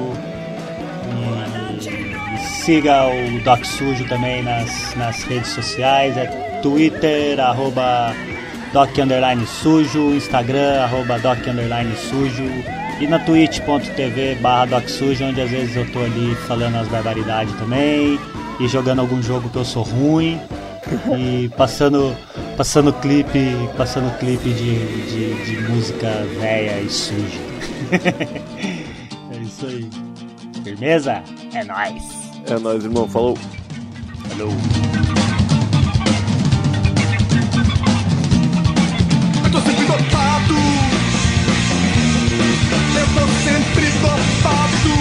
Siga o Doc Sujo também nas, nas redes sociais, é Twitter, arroba Doc Underline Sujo, Instagram, arroba Doc Underline Sujo e na twitch.tv barra Doc Sujo, onde às vezes eu tô ali falando as barbaridades também e jogando algum jogo que eu sou ruim <laughs> e passando passando clipe passando clipe de, de, de música velha e suja. <laughs> É isso aí. Firmeza? É nóis É nóis, irmão. Falou. Falou. Eu tô sempre dopado. Eu tô sempre dopado.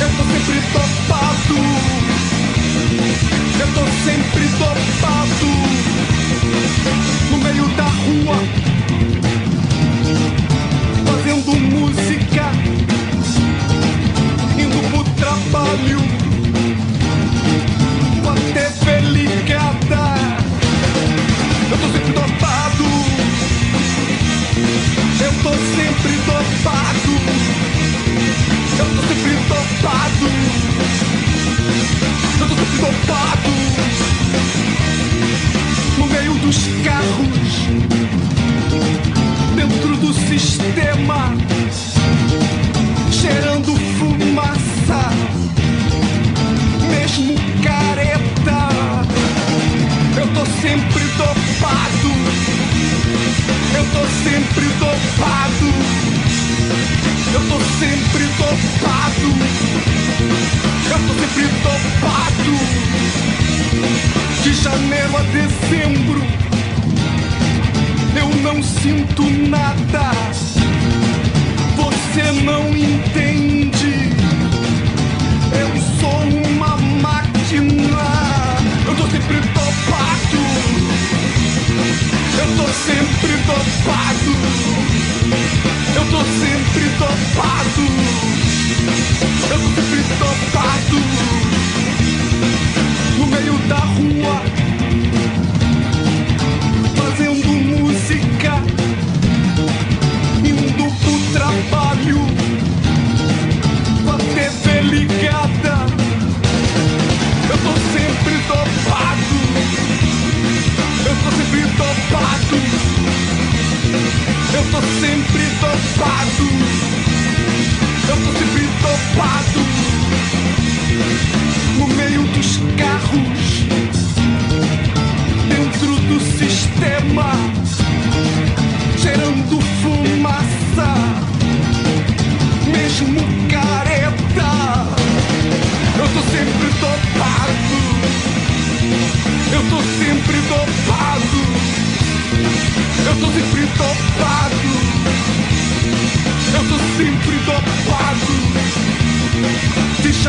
Eu tô sempre. Eu tô sempre.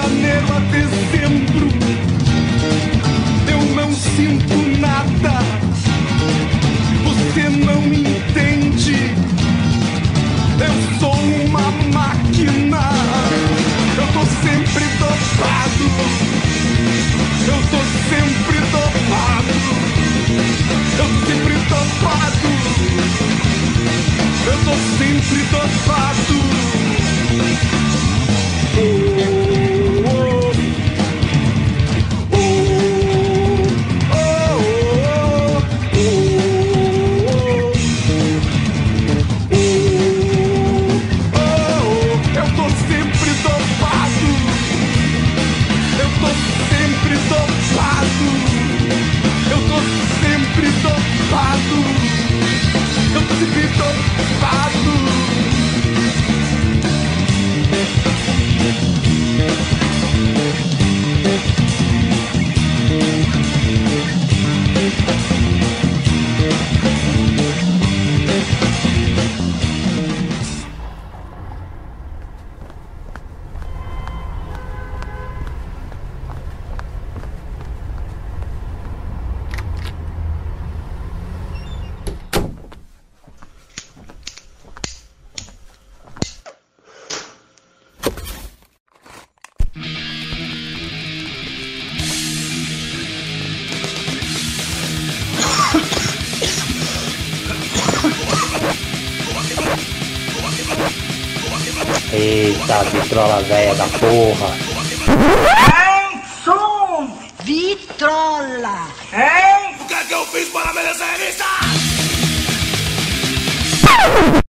Janeiro a dezembro, eu não sinto nada. Você não entende. Eu sou uma máquina. Eu tô sempre dopado. Eu tô sempre dopado. Eu tô sempre dopado. Eu tô sempre dopado. Vitrola velha da porra.